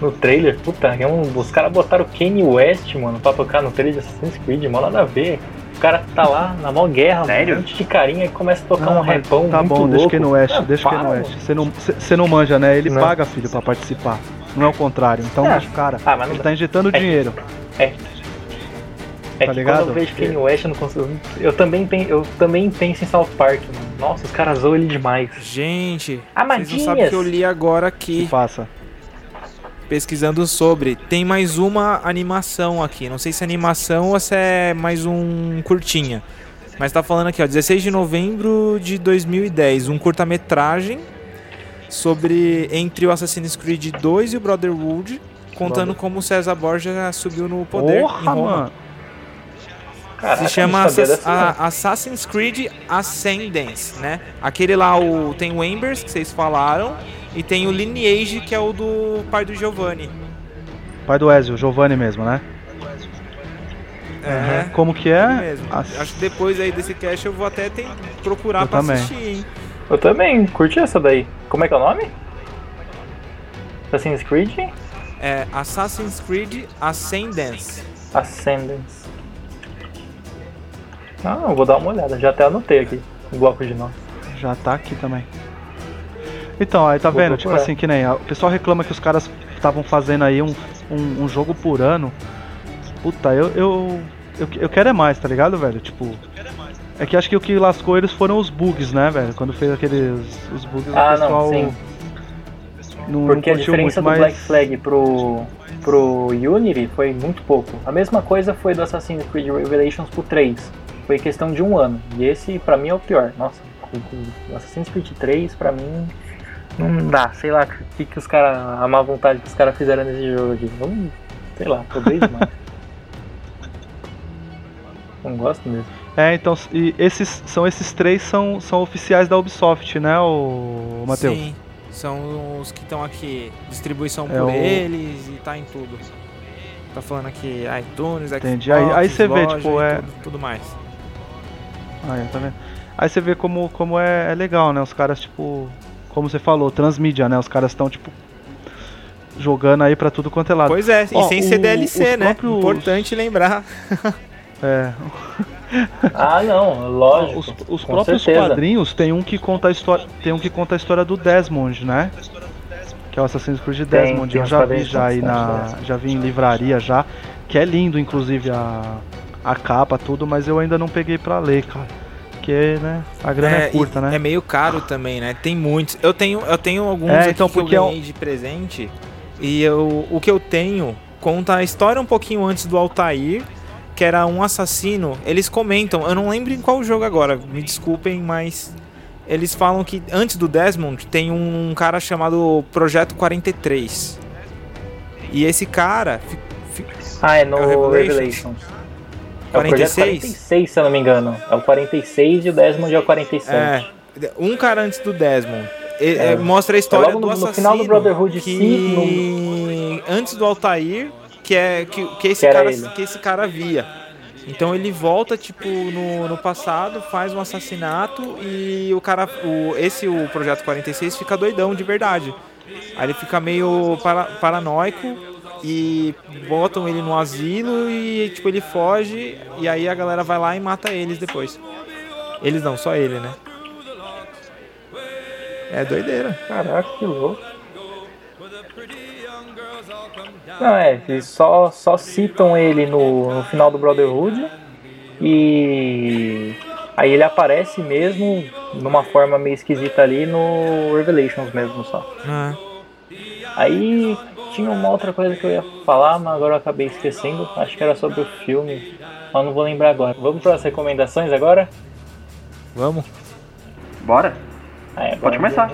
No trailer, puta, é um- os caras botaram o Kanye West, mano, pra tocar no trailer de Assassin's Creed, mó nada a ver. O cara tá lá na mó guerra, Sério? um monte de carinha e começa a tocar Não, um mas repão Tá muito bom, louco. deixa que ir no West, Ah, deixa que no para, West. Você não, cê- não manja, né? Ele Não. paga, filho, pra participar. Não é o contrário. Então É. deixa o cara. Ah, Ele dá. tá injetando É. dinheiro. É Tá que ligado? quando eu vejo Kanye West, eu não consigo. Eu também, pen- eu também penso em South Park, mano. Nossa, os caras zoam ele demais. Gente, vocês Amadinhas. não sabem o que eu li agora Que aqui, passa. Pesquisando sobre. Tem mais uma animação aqui. Não sei se é animação ou se é mais um curtinha. Mas tá falando aqui, ó, 16 de novembro de 2010, um curta-metragem sobre entre o Assassin's Creed 2 e o Brotherhood, contando como o César Borgia subiu no poder em Porra, Roma. mano. Caraca, Se chama a- Assassin's Creed Ascendance, né? Aquele lá, o, tem o Embers, que vocês falaram, e tem o Lineage, que é o do pai do Giovanni. Pai do Ezio, Giovanni mesmo, né? É, Como que é? mesmo. Ass- Acho que depois aí desse cast eu vou até ter, procurar Eu pra também. assistir, hein? Eu também curti essa daí. Como é que é o nome? Assassin's Creed? É Assassin's Creed Ascendance. Ascendance. Ah, eu vou dar uma olhada. Já até anotei aqui o bloco de nós. Já tá aqui também. Então, aí tá Vou vendo? Tipo procurar. assim, que nem. a- O pessoal reclama que os caras estavam fazendo aí um, um, um jogo por ano. Puta, eu, eu, eu. eu quero é mais, tá ligado, velho? Tipo. É que acho que o que lascou eles foram os bugs, né, velho? Quando fez aqueles. Os bugs Ah, o não, pessoal. sim. Não, Porque a não curtiu diferença muito, do mas. Black Flag pro, pro Unity foi muito pouco. A mesma coisa foi do Assassin's Creed Revelations pro 3. foi questão de um ano. E esse, pra mim, é o pior. Nossa, o Assassin's Creed 3, pra mim, não dá. Sei lá o que, que os caras. A má vontade que os caras fizeram nesse jogo aqui. Vamos, sei lá, talvez mais. não gosto mesmo. É, então, e esses são esses três são, são oficiais da Ubisoft, né, o Matheus? Sim, são os que estão aqui, distribuição É por o- eles e tá em tudo. Tá falando aqui iTunes, Xbox, Entendi. Aí- aí você vê, tipo, é- tudo, tudo mais. Aí, tá vendo? Aí você vê como, como é, é legal, né? Os caras, tipo, como você falou, transmídia, né? Os caras estão, tipo, jogando aí pra tudo quanto é lado. Pois é, e Ó, sem o- ser DLC, né? próprios- Importante lembrar. É, Ah, não, lógico. os, os com próprios certeza. quadrinhos tem um que conta a história, tem um que conta a história do Desmond, né? Que é o Assassin's Creed Desmond. tem Eu já vi já aí na, já vi em livraria já, que é lindo inclusive a a capa tudo, mas eu ainda não peguei pra ler, cara. Porque, né, a grana é, e curta, né? É meio caro também, né? Tem muitos. Eu tenho, eu tenho alguns É, aqui então, que porque é eu um- ganhei de presente. E eu, o que eu tenho conta a história um pouquinho antes do Altair, que era um assassino. Eles comentam, eu não lembro em qual jogo agora, me desculpem, mas eles falam que antes do Desmond tem um cara chamado Projeto 43. E esse cara Ah, é no É o Revelations. Revelations. É o projeto 46? 46, se eu não me engano. É o 46 e o Desmond é o 47. É, um cara antes do Desmond. É. é, mostra a história É do no- no assassino. final do Brotherhood que antes do Altair, que é que, que esse Que cara ele. que esse cara via. Então ele volta tipo no, no passado, faz um assassinato e o cara o esse o projeto 46 fica doidão de verdade. Aí ele fica meio para, paranoico e botam ele no asilo e tipo ele foge e aí a galera vai lá e mata eles depois. Eles não, só ele, né? É doideira. Caraca, que louco. Não, é, eles só, só citam ele no, no final do Brotherhood e aí ele aparece mesmo numa forma meio esquisita ali no Revelations mesmo só. Ah, Aí tinha uma outra coisa que eu ia falar, mas agora eu acabei esquecendo. Acho que era sobre o filme, mas não vou lembrar agora. Vamos para as recomendações agora? vamos? Bora? Ah, é, Pode começar.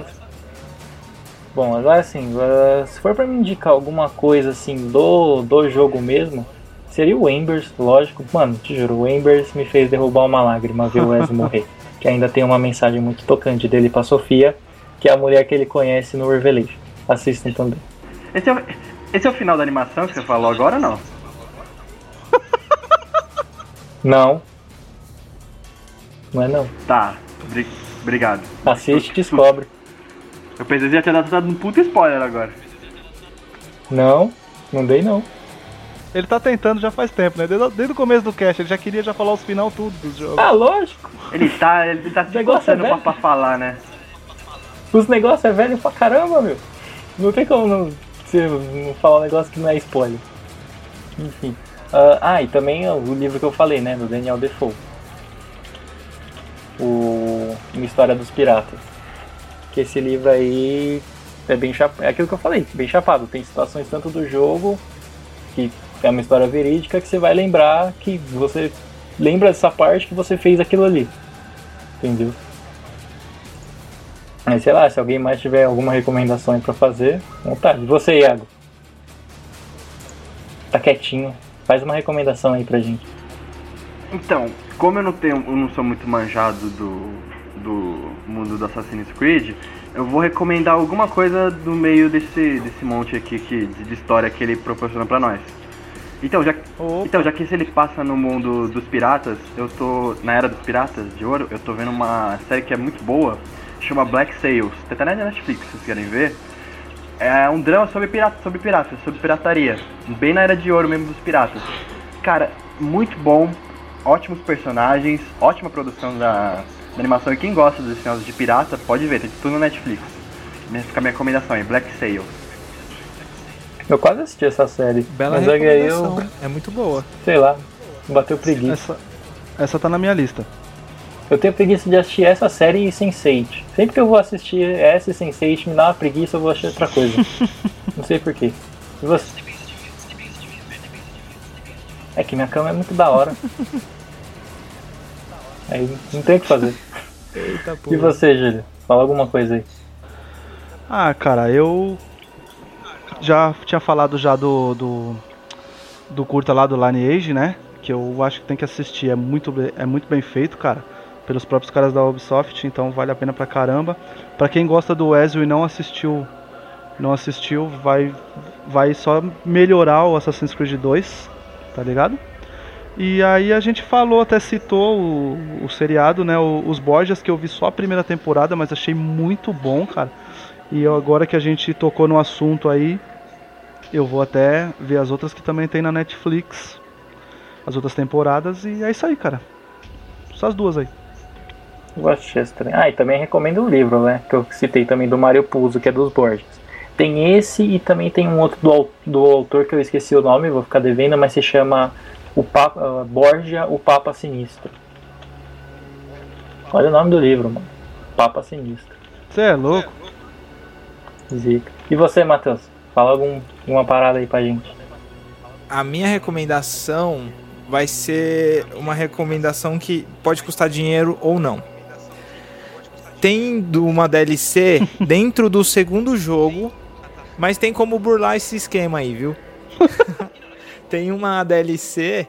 Bom, agora assim, uh, se for pra me indicar alguma coisa assim do, do jogo mesmo, seria o Embers, lógico. Mano, te juro, o Embers me fez derrubar uma lágrima ver o Wes morrer. Que ainda tem uma mensagem muito tocante dele pra Sofia, que é a mulher que ele conhece no Revelation. Assistem também. Esse é, o, esse é o final da animação que você falou agora ou não? Não. Não é não. Tá, obri- obrigado. Assiste e descobre. Eu pensei que já tinha dado, dado um puta spoiler agora. Não, não dei não. Ele tá tentando já faz tempo, né? Desde, desde o começo do cast, ele já queria já falar os final tudo dos jogos. Ah, lógico. Ele tá, ele tá se Negócio é pra, velho. pra falar, né? Os negócios é velho pra caramba, meu. Não tem como não, você falar um negócio que não é spoiler. Enfim. Ah, ah, e também o livro que eu falei, né? Do Daniel Defoe. O Uma História dos Piratas. Que esse livro aí é bem chapado. É aquilo que eu falei, bem chapado. Tem situações tanto do jogo, que é uma história verídica, que você vai lembrar que você lembra dessa parte que você fez aquilo ali. Entendeu? Mas sei lá, se alguém mais tiver alguma recomendação aí pra fazer, vontade. E você, Iago? Tá quietinho. Faz uma recomendação aí pra gente. Então, como eu não tenho, eu não sou muito manjado do, do mundo do Assassin's Creed, eu vou recomendar alguma coisa do meio desse, desse monte aqui que, de, história que ele proporciona pra nós. Então já, Opa. então, já que se ele passa no mundo dos piratas, eu tô. Na era dos piratas de ouro, eu tô vendo uma série que é muito boa, chama Black Sails. Tem até na Netflix, se vocês querem ver. É um drama sobre pirata, sobre piratas, sobre pirataria. Bem na era de ouro mesmo dos piratas. Cara, muito bom, ótimos personagens, ótima produção da, da animação. E quem gosta dos filmes de pirata, pode ver, tem tudo no Netflix. Minha- Fica a minha recomendação aí, Black Sails. Eu quase assisti essa série. Bela mas é recomendação. eu, É muito boa. sei lá, bateu preguiça. Essa, essa tá na minha lista. Eu tenho preguiça de assistir essa série e Sense8. Sempre que eu vou assistir essa e Sense8 me dá uma preguiça, eu vou assistir outra coisa. Não sei porquê. E você? É que minha cama é muito da hora. Aí não tem o que fazer. Eita, E você, Júlio? Fala alguma coisa aí. Ah, cara, eu já tinha falado já do, do, do curta lá do Lineage, né? Que eu acho que tem que assistir, é muito, é muito bem feito, cara. Pelos próprios caras da Ubisoft, então vale a pena pra caramba. Pra quem gosta do Ezio e não assistiu, não assistiu, vai, vai só melhorar o Assassin's Creed 2, tá ligado? E aí a gente falou, até citou o, o seriado, né? o- os Borgias, que eu vi só a primeira temporada, mas achei muito bom, cara. E agora que a gente tocou no assunto aí, eu vou até ver as outras que também tem na Netflix. As outras temporadas e é isso aí, cara. Só as duas aí. Westchester. Ah, e também recomendo o livro, né? Que eu citei também do Mario Puzo, que é dos Borges. Tem esse e também tem um outro do, do autor que eu esqueci o nome, vou ficar devendo, mas se chama o Papa, ah, Borgia, o Papa Sinistro. Olha o nome do livro, mano. Papa Sinistro. Você é louco? Zica. E você, Matheus? Fala algum, alguma parada aí pra gente. A minha recomendação vai ser uma recomendação que pode custar dinheiro ou não. Tem do- uma DLC dentro do segundo jogo, mas tem como burlar esse esquema aí, viu? tem uma DLC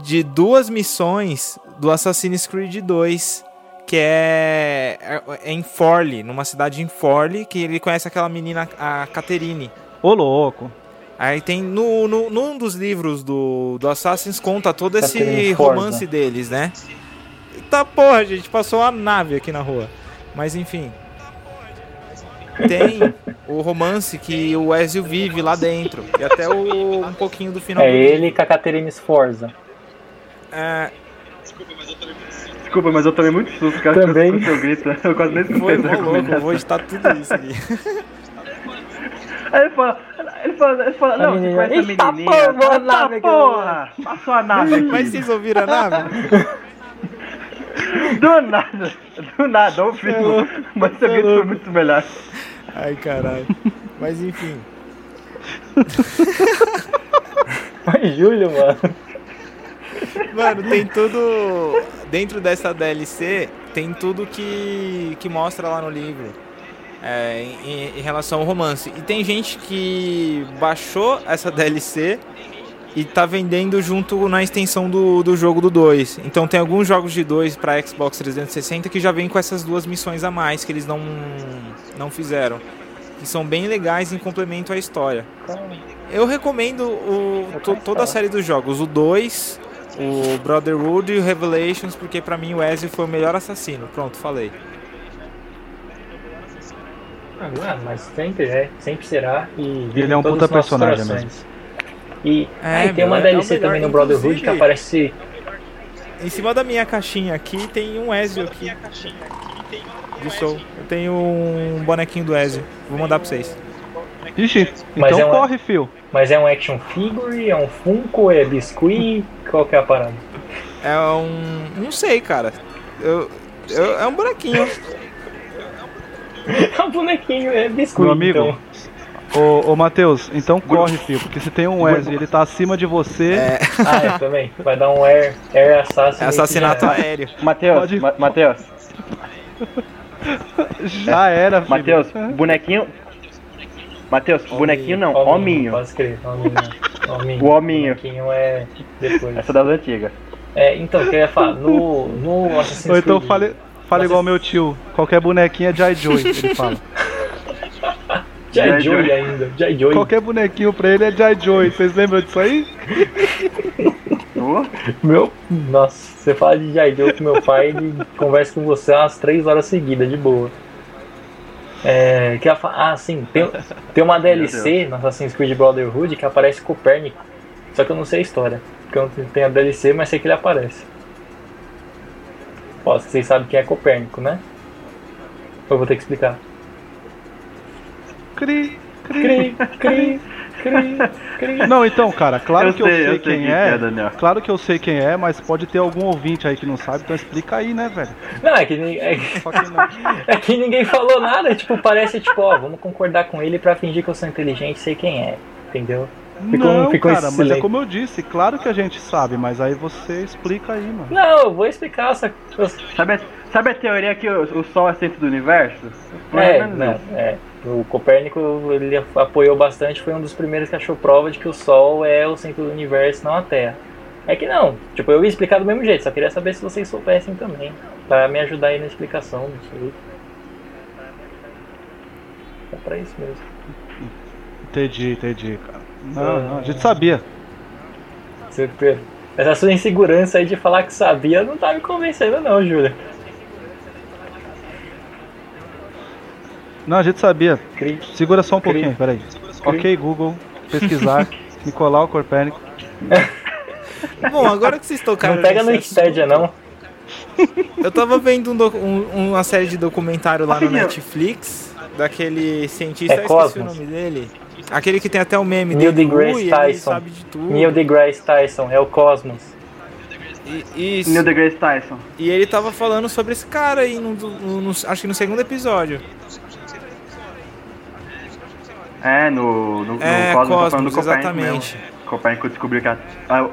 de duas missões do Assassin's Creed 2, que é, é- é em Forli, numa cidade em Forli, que ele conhece aquela menina, a Caterine. Ô louco. Aí tem no, no, num dos livros do, do Assassin's conta todo esse romance deles, né? Eita porra, gente, passou uma nave aqui na rua. Mas enfim. Tem o romance que o Ezio vive lá dentro. E até o, um pouquinho do final É do ele com a Caterine Sforza. É, Desculpa, mas eu tomei muito susto, cara, Também. com o seu grito. Eu quase nem foi escutei essa mó louco, eu vou editar tudo isso aqui. Aí ele fala, ele fala, ele fala, não, você conhece a "Eita menininha? porra, Eita nave aqui." porra, passou a nave aqui. Mas vocês ouviram a nave? Do nada, do nada, ô filho. Mas seu grito foi muito melhor. Ai, caralho. Mas enfim. Mas Júlio, mano. Mano, tem tudo. Dentro dessa DLC, tem tudo que, que mostra lá no livro. é, em, em relação ao romance. E tem gente que baixou essa DLC e tá vendendo junto na extensão do, do jogo do 2. Então tem alguns jogos de 2 para Xbox 360 que já vem com essas duas missões a mais que eles não, não fizeram. Que são bem legais em complemento à história. Eu recomendo o, to- toda a série dos jogos, o 2, o Brotherhood e o Revelations, porque pra mim o Ezio foi o melhor assassino. Pronto, falei. Ah, mas sempre é, sempre será. E Ele é um puta personagem corações. E, É, ah, e tem meu, uma é- é DLC melhor. também no Brotherhood que aparece. Em cima da minha caixinha aqui tem um Ezio aqui. De Soul. Eu tenho um bonequinho do Ezio. Vou mandar pra vocês. Ixi, então é uma- corre, fio. Mas é um action figure, é um Funko, é biscuit? Qual que é a parada? É um. Não sei, cara. Eu, eu- é um bonequinho. É um bonequinho, é biscuit. Meu amigo, Então. Ô, ô Matheus, então corre, fio. Porque se tem um e ele tá acima de você, É, Ah, é, também. Vai dar um air, air assassin. é assassinato aéreo. Matheus, Pode- Ma- Matheus, já era, filho. Matheus, bonequinho... Matheus, bonequinho não, hominho. Pode escrever, hominho. hominho. O hominho. Bonequinho é depois. Essa das antigas. É, então, o que eu ia falar, no, no Assassin's Ou então Creed- fale, fale igual meu tio. Qualquer bonequinha é Jai Joy, ele fala. Jai Joy Joy. ainda, Jai Joy. Qualquer bonequinho pra ele é Jai Joy. Vocês lembram disso aí? Ô, Meu, nossa, você fala de Jai Joy com meu pai, ele conversa com você umas 3 horas seguidas, de boa. É, que falar, ah, sim, tem, tem uma DLC no Assassin's Creed Brotherhood que aparece Copérnico, só que eu não sei a história, porque eu não tenho a DLC, mas sei que ele aparece. Ó, vocês sabem quem é Copérnico, né? Eu vou ter que explicar? Cri, cri. Cri, cri, cri. Não, então, cara, claro Eu que eu sei, sei, eu sei quem quem é. é, Daniel. Claro que eu sei quem é, mas pode ter algum ouvinte aí que não sabe, então explica aí, né, velho? Não, é que, é, que não. é que ninguém falou nada, tipo, parece tipo, ó, vamos concordar com ele pra fingir que eu sou inteligente e sei quem é, entendeu? Ficou não, ficou cara, mas é como eu disse, claro que a gente sabe, mas aí você explica aí, mano. Não, eu vou explicar essa. eu- Sabe, a- sabe a teoria que o, o Sol é centro do universo? É, ou menos não, isso. é. O Copérnico ele apoiou bastante, foi um dos primeiros que achou prova de que o Sol é o centro do universo, não a Terra. É que não, tipo, eu ia explicar do mesmo jeito, só queria saber se vocês soubessem também, pra me ajudar aí na explicação, não sei. É pra isso mesmo. Entendi, entendi, cara. Não, não, a gente sabia. Pedro. Essa sua insegurança aí de falar que sabia não tá me convencendo não, Júlia. Não, a gente sabia. Cri- Segura só um Cri- pouquinho, peraí. Cri- Ok, Google, pesquisar, Nicolau Copérnico. Bom, agora que vocês tocaram. Não pega no Wikipedia não. Eu tava vendo um um- uma série de documentário lá no. Netflix, daquele cientista, É eu esqueci Cosmos. o nome dele. Aquele que tem até o meme Neil dele, deGrasse Tyson. sabe de tudo. Neil deGrasse Tyson, é o Cosmos. E, isso. Neil deGrasse Tyson. E ele tava falando sobre esse cara aí, no, no- no- acho que no segundo episódio. É, no, no, no É, Cosmos, tá falando do Cosmos, Copérnico exatamente. mesmo. Copérnico descobriu que a, a-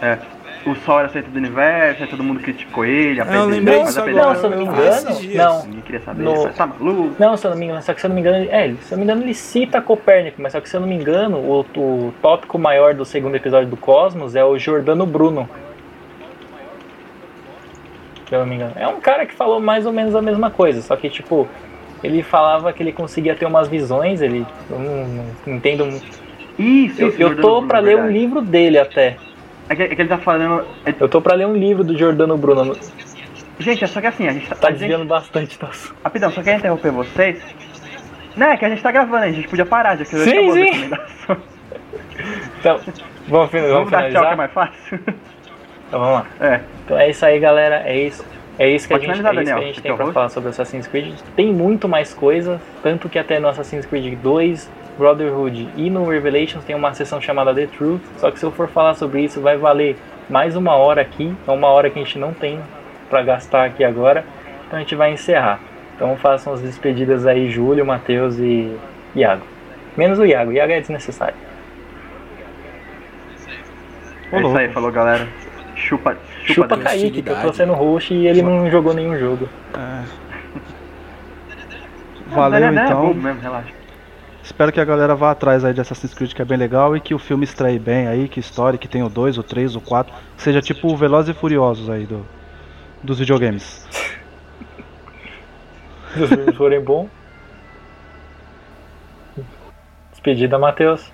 é, o Sol era centro do universo, aí todo mundo criticou ele, É, eu apedrejou, lembrei mas. Não, se eu não me esses engano, não. Ninguém queria saber, No- tá maluco. Não, se eu não me engano, só que se eu não me engano, é, ele- se eu não me engano, ele cita Copérnico, mas só que se eu não me engano, o, o tópico maior do segundo episódio do Cosmos é o Jordano Bruno. Se eu não me engano. É um cara que falou mais ou menos a mesma coisa, só que tipo, ele falava que ele conseguia ter umas visões, ele eu não, não entendo. muito. Isso, Eu, isso, eu tô Bruno, pra ler um livro dele até. É que, é que ele tá falando. é- Eu tô pra ler um livro do Jordano Bruno. gente, é só que assim, a gente tá. Tá a gente- desviando bastante assunto. Rapidão, só quero interromper vocês. Não, é que a gente tá gravando, a gente podia parar, já que Sim, acabou sim. recomendação. Então, vamos, fin- vamos Vamos dar tchau que é finalizar? mais fácil. Então vamos lá. É. Então é isso aí, galera. É isso. É isso que Pode a gente, é isso que a Daniel, gente tem pra falar sobre Assassin's Creed. Tem muito mais coisa, tanto que até no Assassin's Creed 2, Brotherhood e no Revelations tem uma seção chamada The Truth. Só que se eu for falar sobre isso, vai valer mais uma hora aqui. É uma hora que a gente não tem pra gastar aqui agora. Então a gente vai encerrar. Então façam as despedidas aí, Júlio, Matheus e Iago. Menos o Iago, o Iago é desnecessário. É isso aí, falou galera. Chupa, chupa, Chupa. Kaique, que eu tô sendo host e ele não jogou nenhum jogo. É. Valeu é então. mesmo, relaxa. Espero que a galera vá atrás aí de Assassin's Creed, que é bem legal, e que o filme estreie bem aí, que história, que tem o 2, o 3, o 4, que seja tipo o Velozes e Furiosos aí do, dos videogames. Se os filmes forem bons. Despedida, Matheus.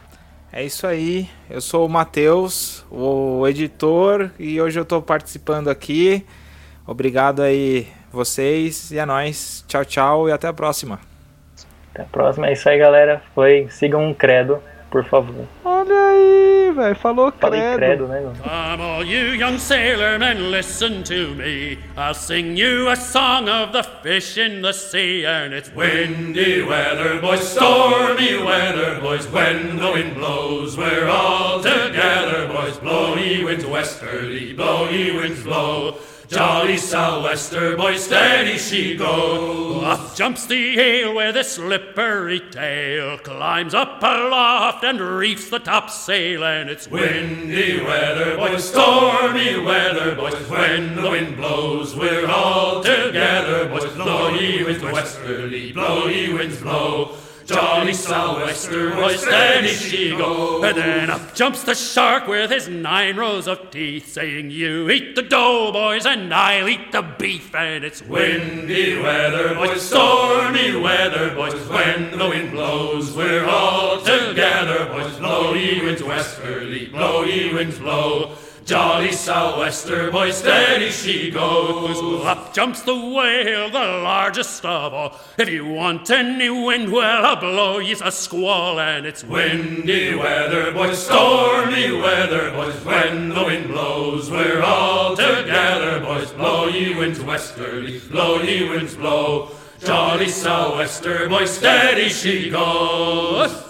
É isso aí. Eu sou o Matheus, o editor, e hoje eu tô participando aqui. Obrigado aí vocês e a nós. Tchau, tchau e até a próxima. Até a próxima. É isso aí, galera. Foi. Sigam um credo, por favor. Olha aí, velho, falou Falei credo. credo, né, meu? Come, all you young sailormen, listen to me. I'll sing you a song of the fish in the sea, and it's windy weather, boys, stormy weather, boys. When the wind blows, we're all together, boys. Blow ye winds westerly, blow ye winds blow. Jolly sou'wester, boy, steady she go. Up jumps the ale with a slippery tail, climbs up aloft and reefs the topsail, and it's windy weather, boys, stormy weather, boys. When the wind blows, we're all together, boys. Blow ye winds westerly, blow ye winds blow. Jolly sou'wester, boy, steady she go. And then up jumps the shark with his nine rows of teeth, saying, You eat the dough, boys, and I'll eat the beef. And it's windy weather, boys, stormy weather, boys. When the wind blows, we're all together, boys. Blow ye winds westerly, blow ye winds blow. Jolly sou'wester, boy, steady she goes. Up jumps the whale, the largest of all. If you want any wind, well, I'll blow you's a squall, and it's windy weather, boys, stormy weather, boys. When the wind blows, we're all together, boys. Blow ye winds westerly, blow ye winds blow. Jolly sou'wester, boy, steady she goes.